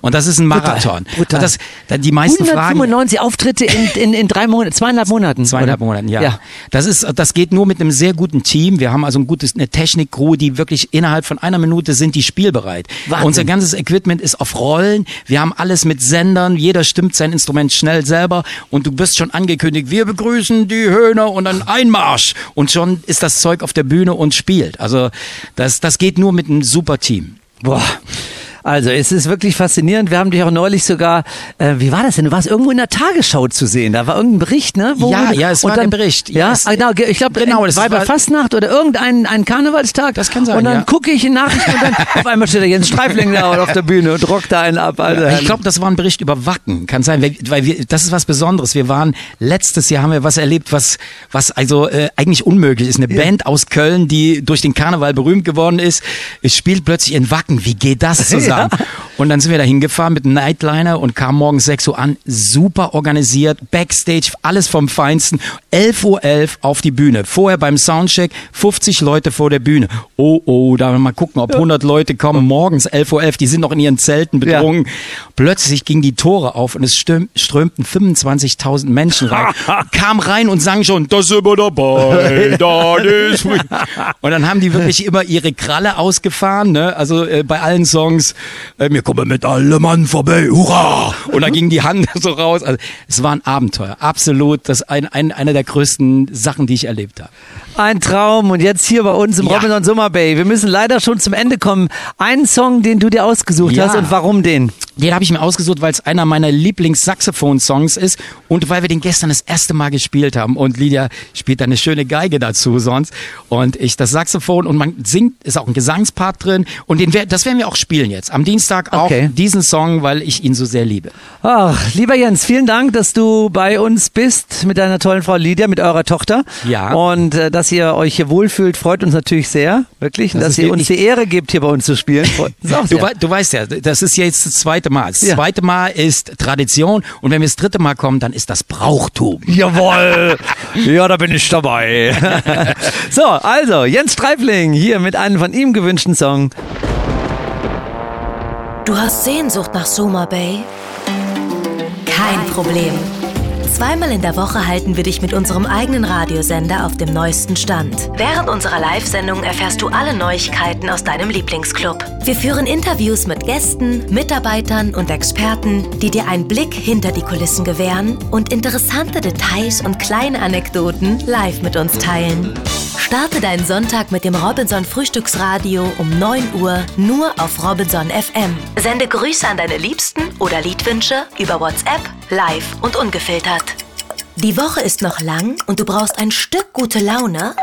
Und das ist ein Marathon. brutal. Das, da- die meisten fragen, 195 Auftritte in, in, in drei Monaten, zweieinhalb Monaten. Zweieinhalb oder? Monaten, ja. ja. Das ist, das geht nur mit einem sehr guten Team. Wir haben also ein gutes, eine Technik-Crew, die wirklich innerhalb von einer Minute sind die spielbereit. Wahnsinn. Unser ganzes Equipment ist auf Rollen. Wir haben alles mit Sendern. Jeder stimmt sein Instrument schnell selber. Und du bist schon angekündigt, wir begrüßen die Höhner und dann Einmarsch. Und schon ist das Zeug auf der Bühne und spielt. Also, das, das geht nur mit einem super Team. Boah. Also es ist wirklich faszinierend. Wir haben dich auch neulich sogar, äh, wie war das denn? Du warst irgendwo in der Tagesschau zu sehen. Da war irgendein Bericht, ne? Wo ja, ja, es war ein Bericht. Ja, yes. Ah, genau. Ich glaube, genau, das war bei Fastnacht oder irgendein ein Karnevalstag. Das kann sein. Und dann ja. gucke ich in Nachrichten und dann (laughs) auf einmal steht da Jens Streifling da auf der Bühne und rockt da einen ab. Also, ich glaube, das war ein Bericht über Wacken. Kann sein, weil, wir, das ist was Besonderes. Wir waren letztes Jahr haben wir was erlebt, was was also äh, eigentlich unmöglich ist. Eine ja. Band aus Köln, die durch den Karneval berühmt geworden ist, es spielt plötzlich in Wacken. Wie geht das (laughs) zusammen? Ja. (laughs) Und dann sind wir da hingefahren mit einem Nightliner und kamen morgens 6 Uhr an. Super organisiert, Backstage, alles vom Feinsten. 11.11 Uhr 11 auf die Bühne. Vorher beim Soundcheck 50 Leute vor der Bühne. Oh, oh, da mal gucken, ob 100 Leute kommen. Morgens 11.11 Uhr 11, die sind noch in ihren Zelten betrunken. Ja. Plötzlich gingen die Tore auf und es strömten 25.000 Menschen rein. (laughs) Kam rein und sang schon, das sind wir dabei, (laughs) da ist Und dann haben die wirklich immer ihre Kralle ausgefahren, ne? also äh, bei allen Songs, äh, wir kommen mit allem Mann vorbei, hurra! Und da ging die Hand so raus. Also, es war ein Abenteuer, absolut, das ein, ein, eine der größten Sachen, die ich erlebt habe. Ein Traum und jetzt hier bei uns im ja. Robinson Summer Bay. Wir müssen leider schon zum Ende kommen. Einen Song, den du dir ausgesucht ja. hast und warum den? Den habe ich mir ausgesucht, weil es einer meiner Lieblings-Saxophon-Songs ist und weil wir den gestern das erste Mal gespielt haben. Und Lydia spielt da eine schöne Geige dazu sonst. Und ich das Saxophon und man singt, ist auch ein Gesangspart drin. Und den, das werden wir auch spielen jetzt. Am Dienstag auch okay. diesen Song, weil ich ihn so sehr liebe. Ach, lieber Jens, vielen Dank, dass du bei uns bist mit deiner tollen Frau Lydia, mit eurer Tochter. Ja. Und äh, dass ihr euch hier wohlfühlt, freut uns natürlich sehr. Wirklich. Und das dass ihr uns die Ehre gibt, hier bei uns zu spielen. (laughs) Du, du, weißt ja, das ist jetzt das zweite Mal. Das ja. zweite Mal ist Tradition und wenn wir das dritte Mal kommen, dann ist das Brauchtum. Jawohl! (laughs) ja, da bin ich dabei. (laughs) so, also, Jens Streifling hier mit einem von ihm gewünschten Song. Du hast Sehnsucht nach Soma Bay? Kein Problem. Zweimal in der Woche halten wir dich mit unserem eigenen Radiosender auf dem neuesten Stand. Während unserer Live-Sendung erfährst du alle Neuigkeiten aus deinem Lieblingsclub. Wir führen Interviews mit Gästen, Mitarbeitern und Experten, die dir einen Blick hinter die Kulissen gewähren und interessante Details und kleine Anekdoten live mit uns teilen. Starte deinen Sonntag mit dem Robinson Frühstücksradio um 9 Uhr nur auf Robinson FM. Sende Grüße an deine Liebsten oder Liedwünsche über WhatsApp, live und ungefiltert. Die Woche ist noch lang und du brauchst ein Stück gute Laune?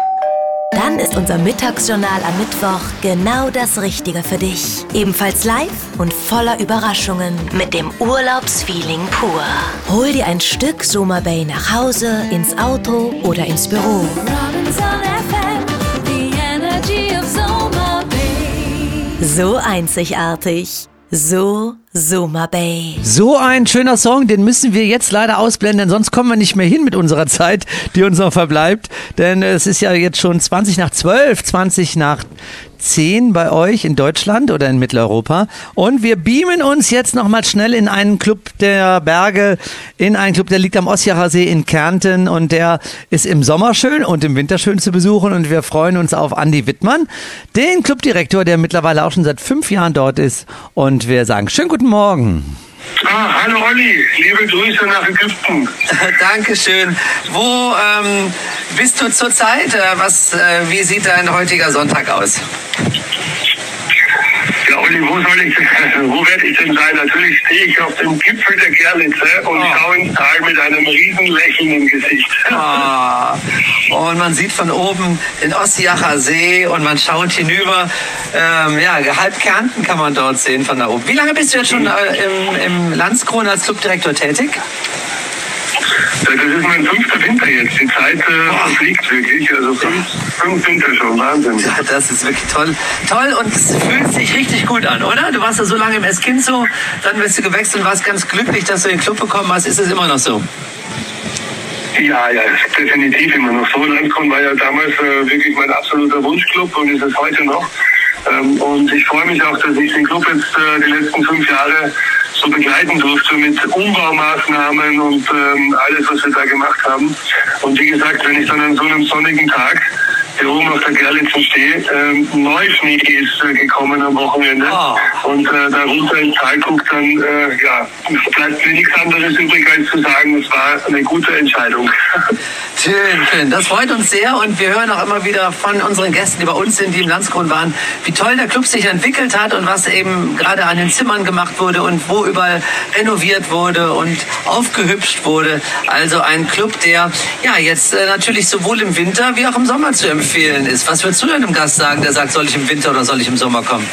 Dann ist unser Mittagsjournal am Mittwoch genau das Richtige für dich. Ebenfalls live und voller Überraschungen mit dem Urlaubsfeeling pur. Hol dir ein Stück Soma Bay nach Hause, ins Auto oder ins Büro. So einzigartig. So Soma Bay. So ein schöner Song, den müssen wir jetzt leider ausblenden, sonst kommen wir nicht mehr hin mit unserer Zeit, die uns noch verbleibt. Denn es ist ja jetzt schon 20 nach 12, 20 nach 10 bei euch in Deutschland oder in Mitteleuropa. Und wir beamen uns jetzt nochmal schnell in einen Club der Berge, in einen Club, der liegt am Osjacher See in Kärnten und der ist im Sommer schön und im Winter schön zu besuchen. Und wir freuen uns auf Andy Wittmann, den Clubdirektor, der mittlerweile auch schon seit fünf Jahren dort ist. Und wir sagen schönen guten Morgen. Ah, hallo Olli, liebe Grüße nach Ägypten. (laughs) Dankeschön. Wo ähm, bist du zurzeit? Äh, was, äh, wie sieht dein heutiger Sonntag aus? Wo soll ich, wo werde ich denn sein? Natürlich stehe ich auf dem Gipfel der Gerlitze und oh. schaue ins Tal mit einem riesen Lächeln im Gesicht. Oh. Und man sieht von oben den Ossiacher See und man schaut hinüber. Ähm, ja, halb Kärnten kann man dort sehen von da oben. Wie lange bist du jetzt schon äh, im, im Landskron als Clubdirektor tätig? Das ist mein fünfter Winter jetzt. Die Zeit äh, fliegt wirklich. Also fünf, fünf Winter schon. Wahnsinn. Ja, das ist wirklich toll. Toll und es fühlt sich richtig gut an, oder? Du warst ja so lange im Eskinzo, dann bist du gewechselt und warst ganz glücklich, dass du den Club bekommen hast. Ist es immer noch so? Ja, ja, definitiv immer noch so. Landkron war ja damals äh, wirklich mein absoluter Wunschclub und ist es heute noch. Ähm, und ich freue mich auch, dass ich den Club jetzt äh, die letzten fünf Jahre so begleiten durfte mit Umbaumaßnahmen und ähm, alles, was wir da gemacht haben. Und wie gesagt, wenn ich dann an so einem sonnigen Tag hier oben auf der Gerlitzen stehe, ähm, Neuschnee ist äh, gekommen am Wochenende. Und äh, da runter ins Tal guckt, dann äh, ja, bleibt mir nichts anderes übrig, als zu sagen, es war eine gute Entscheidung. (laughs) Schön, schön. Das freut uns sehr und wir hören auch immer wieder von unseren Gästen, die bei uns sind, die im Landsgrund waren, wie toll der Club sich entwickelt hat und was eben gerade an den Zimmern gemacht wurde und wo überall renoviert wurde und aufgehübscht wurde. Also ein Club, der ja jetzt äh, natürlich sowohl im Winter wie auch im Sommer zu empfehlen ist. Was würdest du denn einem Gast sagen, der sagt, soll ich im Winter oder soll ich im Sommer kommen?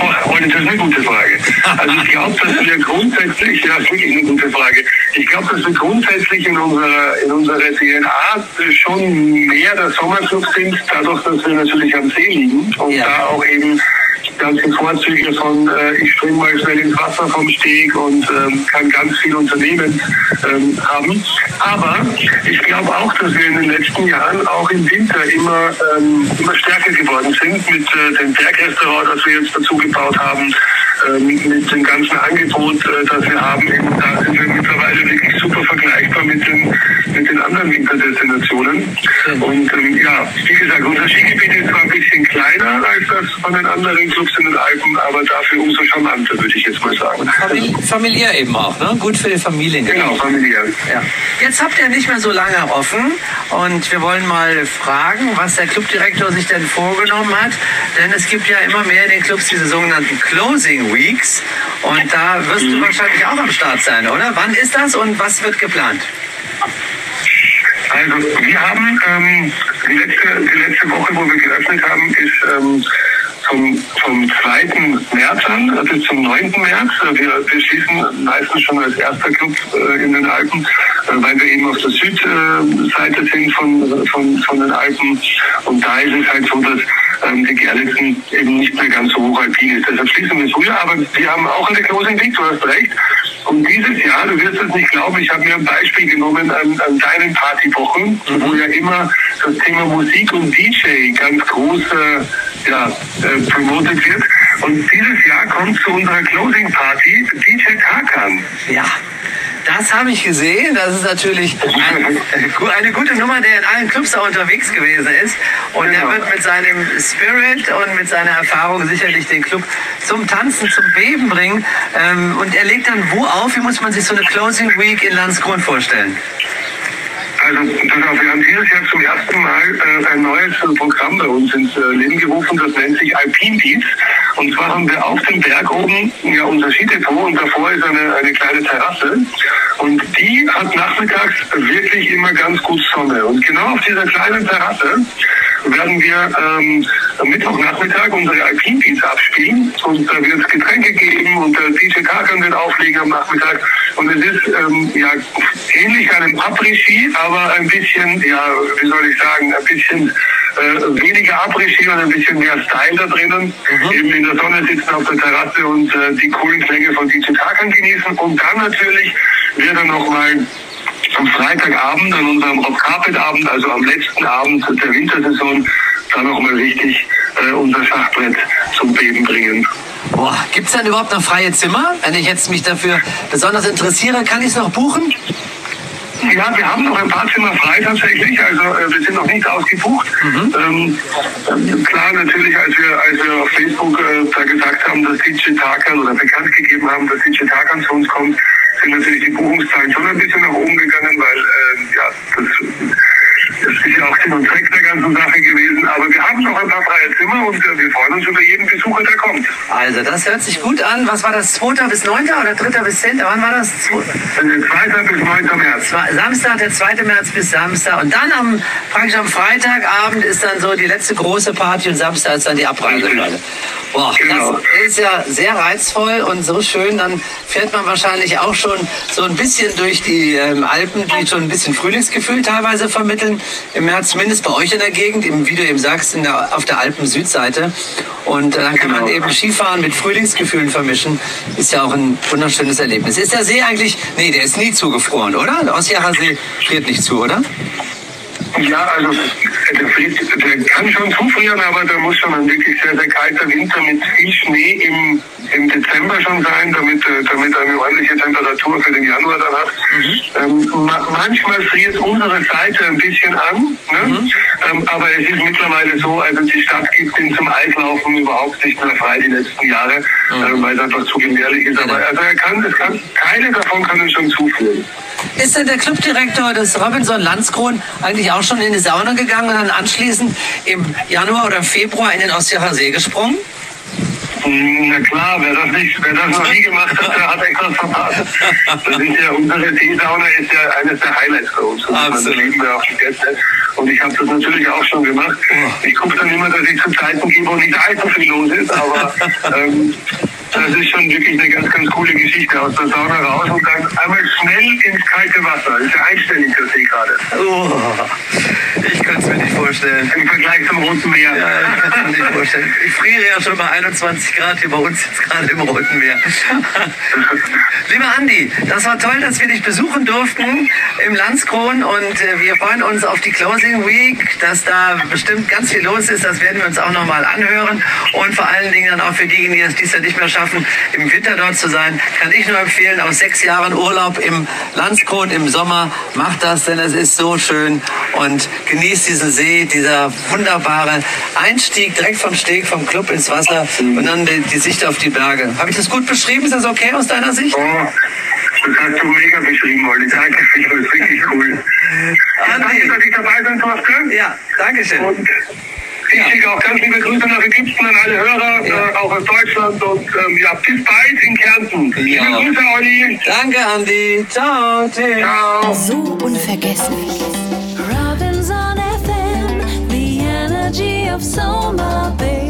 Oh, und das ist eine gute Frage. Also ich glaube, dass wir grundsätzlich, ja, ist wirklich eine gute Frage. Ich glaube, dass wir grundsätzlich in unserer, in unserer DNA schon mehr der Sommerclub sind, dadurch, dass wir natürlich am See liegen und da auch eben ganze Vorzüge von äh, ich springe mal schnell ins Wasser vom Steg und ähm, kann ganz viel unternehmen ähm, haben. Aber ich glaube auch, dass wir in den letzten Jahren auch im Winter immer, ähm, immer stärker geworden sind mit äh, dem Bergrestaurant, das wir jetzt dazu gebaut haben, mit dem ganzen Angebot, äh, das wir haben. Eben, da sind wir mittlerweile wirklich super vergleichbar mit den, mit den anderen Winterdestinationen. Und ähm, ja, wie gesagt, unser Skigebiet ist zwar ein bisschen kleiner als das von den anderen Clubs in den Alpen, aber dafür umso charmanter, würde ich jetzt mal sagen. Famili familiär eben auch, ne? Gut für die Familien. Genau, familiär. Ja. Jetzt habt ihr nicht mehr so lange offen und wir wollen mal fragen, was der Clubdirektor sich denn vorgenommen hat. Denn es gibt ja immer mehr in den Clubs diese sogenannten Closing Weeks und da wirst du wahrscheinlich auch am Start sein, oder? Wann ist das und was wird geplant? Also wir haben ähm, die, letzte, die letzte Woche, wo wir geöffnet haben, ist ähm, vom, vom 2. März an bis zum 9. März. Wir, wir schließen meistens schon als erster Club äh, in den Alpen, äh, weil wir eben auf der Südseite sind von, von, von den Alpen. Und da ist es halt so, dass ähm, die Gerlitzen eben nicht mehr ganz so hoch alpin ist. Deshalb schließen wir früher, aber wir haben auch eine Closing Week, du hast recht. Und dieses Jahr, du wirst es nicht glauben, ich habe mir ein Beispiel genommen an, an deinen Partywochen, wo ja immer das Thema Musik und DJ ganz groß äh, ja, äh, promotet wird. Und dieses Jahr kommt zu unserer Closing Party DJ Tarkan. Ja. Das habe ich gesehen. Das ist natürlich ein, (laughs) eine gute Nummer, der in allen Clubs auch unterwegs gewesen ist. Und er wird mit seinem Spirit und mit seiner Erfahrung sicherlich den Club zum Tanzen, zum Beben bringen. Ähm, und er legt dann wo auf? Wie muss man sich so eine Closing Week in Landsgrund vorstellen? Also, auf, wir haben dieses Jahr zum ersten Mal äh, ein neues äh, Programm bei uns ins äh, Leben gerufen, das nennt sich Alpine Beats. Und zwar haben wir auf dem Berg oben ja unser Skidepot und davor ist eine, eine kleine Terrasse. Und die hat nachmittags wirklich immer ganz gut Sonne. Und genau auf dieser kleinen Terrasse werden wir ähm, Mittwochnachmittag unsere Alpine Beats abspielen. Und da wird es Getränke geben und der DJ Kakan wird auflegen am Nachmittag. Und es ist ähm, ja ähnlich einem Après-Ski, aber ein bisschen, ja, wie soll ich sagen, ein bisschen äh, weniger Après-Ski und ein bisschen mehr Style da drinnen. Eben in der Sonne sitzen auf der Terrasse und äh, die coolen Klänge von DJ Tarkan genießen. Und dann natürlich wird er nochmal am Freitagabend, an unserem Rock Carpet Abend, also am letzten Abend der Wintersaison, da nochmal richtig äh, unser Schachbrett zum Beben bringen. Boah, gibt es denn überhaupt noch freie Zimmer? Wenn ich jetzt mich dafür besonders interessiere, kann ich es noch buchen? Ja, wir haben noch ein paar Zimmer frei tatsächlich, also äh, wir sind noch nicht ausgebucht. Ähm, ähm, klar, natürlich, als wir, als wir auf Facebook äh, da gesagt haben, dass DJ Tarkan oder bekannt gegeben haben, dass DJ Tarkan zu uns kommt, sind natürlich die Buchungszahlen schon ein bisschen nach oben gegangen, weil äh, ja, das, das ist ja auch Sinn und Zweck der ganzen Sache gewesen. Aber wir haben noch ein paar freie Zimmer und äh, wir freuen uns über jeden Besucher, der kommt. Also, das hört sich gut an. Was war das? 2. bis 9. oder 3. bis 10.? Wann war das? 2. 2. bis 9. März. Samstag, der 2. März bis Samstag. Und dann am, praktisch am Freitagabend ist dann so die letzte große Party und Samstag ist dann die Abreise. Boah, das ist ja sehr reizvoll und so schön. Dann fährt man wahrscheinlich auch schon so ein bisschen durch die ähm, Alpen, die schon ein bisschen Frühlingsgefühl teilweise vermitteln. Im März zumindest bei euch in der Gegend, eben, wie du eben sagst, in der, auf der Alpen-Südseite. Und äh, dann kann man eben Skifahren mit Frühlingsgefühlen vermischen. Ist ja auch ein wunderschönes Erlebnis. Ist der See eigentlich, nee, der ist nie zugefroren, oder? Der Osjacher See friert nicht zu, oder? Ja, also der, friert, der kann schon zufrieren, aber da muss schon ein wirklich sehr, sehr kalter Winter mit viel Schnee im im Dezember schon sein, damit, äh, damit eine ordentliche Temperatur für den Januar dann hat. Ähm, ma manchmal friert unsere Seite ein bisschen an, ne? ähm, aber es ist mittlerweile so, also die Stadt gibt ihn zum Eislaufen überhaupt nicht mehr frei die letzten Jahre, äh, weil es einfach zu gefährlich ist. Aber also er kann, es kann, keine davon kann er schon zuführen. Ist denn der Clubdirektor des Robinson Landskron eigentlich auch schon in die Sauna gegangen und dann anschließend im Januar oder Februar in den Ostjacher See gesprungen? Hm, Na klar, wer das nicht, wer das noch nie gemacht hat, der hat etwas verpasst. Das ist ja, unsere Teesauna ist ja eines der Highlights bei uns. Und Das lieben wir auch die Gäste. Und ich habe das natürlich auch schon gemacht. Ich gucke dann immer, dass ich zu Zeiten gehe, wo nicht allzu viel los ist, aber ähm, das ist schon wirklich eine ganz, ganz coole Geschichte. Aus der Sauna raus und dann einmal schnell ins kalte Wasser. Das ist ja einstellig, der See gerade. Oh, ich könnte es mir nicht vorstellen. Im Vergleich zum Roten Meer. Ja, ich kann es mir nicht vorstellen. Ich friere ja schon bei 21 Grad hier bei uns jetzt gerade im Roten Meer. (laughs) Lieber Andi, das war toll, dass wir dich besuchen durften im Landskron und äh, wir freuen uns auf die Closing Week, dass da bestimmt ganz viel los ist. Das werden wir uns auch nochmal anhören und vor allen Dingen dann auch für diejenigen, die es dies Jahr nicht mehr schaffen, im Winter dort zu sein, kann ich nur empfehlen, aus sechs Jahren Urlaub im Landskron im Sommer, macht das, denn es ist so schön und genießt diesen See, dieser wunderbare Einstieg direkt vom Steg, vom Club ins Wasser und dann die, die Sicht auf die Berge. Habe ich das gut beschrieben? Ist das okay aus deiner Sicht? Oh, das hast du mega beschrieben, Olli. Danke, ich das wirklich cool. Ja, danke, dass ich dabei sein durfte. Ja, danke schön. Und ich schicke auch ganz liebe Grüße nach Ägypten an alle Hörer, äh, auch aus Deutschland. Und ähm, ja, bis bald in Kärnten. Ja. Liebe Grüße, Olli. Danke, Andi. Ciao. Tschüss. Ciao. So unvergesslich. Robinson FM, the energy of Soma Bay.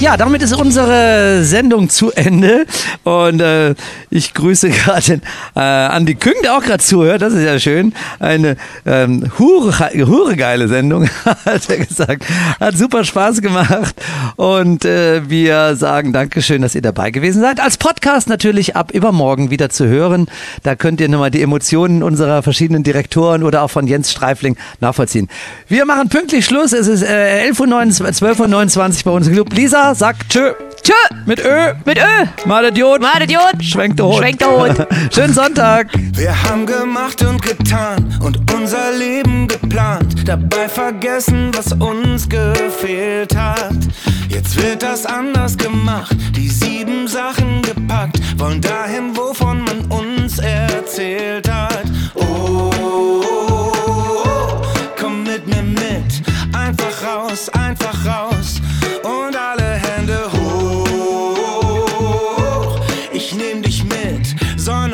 Ja, damit ist unsere Sendung zu Ende und äh, ich grüße (laughs) gerade äh, Andi Küng, der auch gerade zuhört, das ist ja schön. Eine ähm, hure, hure geile Sendung, (laughs) hat er gesagt. Hat super Spaß gemacht und äh, wir sagen Dankeschön, dass ihr dabei gewesen seid. Als Podcast natürlich ab übermorgen wieder zu hören. Da könnt ihr nochmal die Emotionen unserer verschiedenen Direktoren oder auch von Jens Streifling nachvollziehen. Wir machen pünktlich Schluss. Es ist äh, 11.29 Uhr, 12.29 Uhr bei uns im Club. Lisa sagt Tschö. Tschö. Mit Ö. Mit Ö. Mal Idiot. Mal Idiot. Schwenkt der Hund. Schwenkt der Hund. (laughs) Schönen Sonntag. Wir haben gemacht und getan und unser Leben geplant, dabei vergessen, was uns gefehlt hat. Jetzt wird das anders gemacht, die sieben Sachen gepackt, wollen dahin, wovon man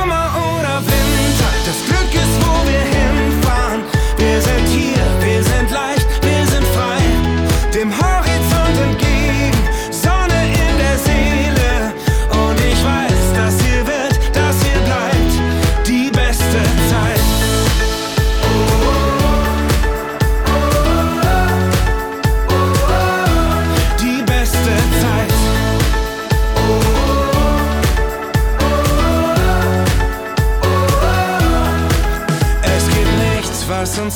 Ob Sommer oder Winter, das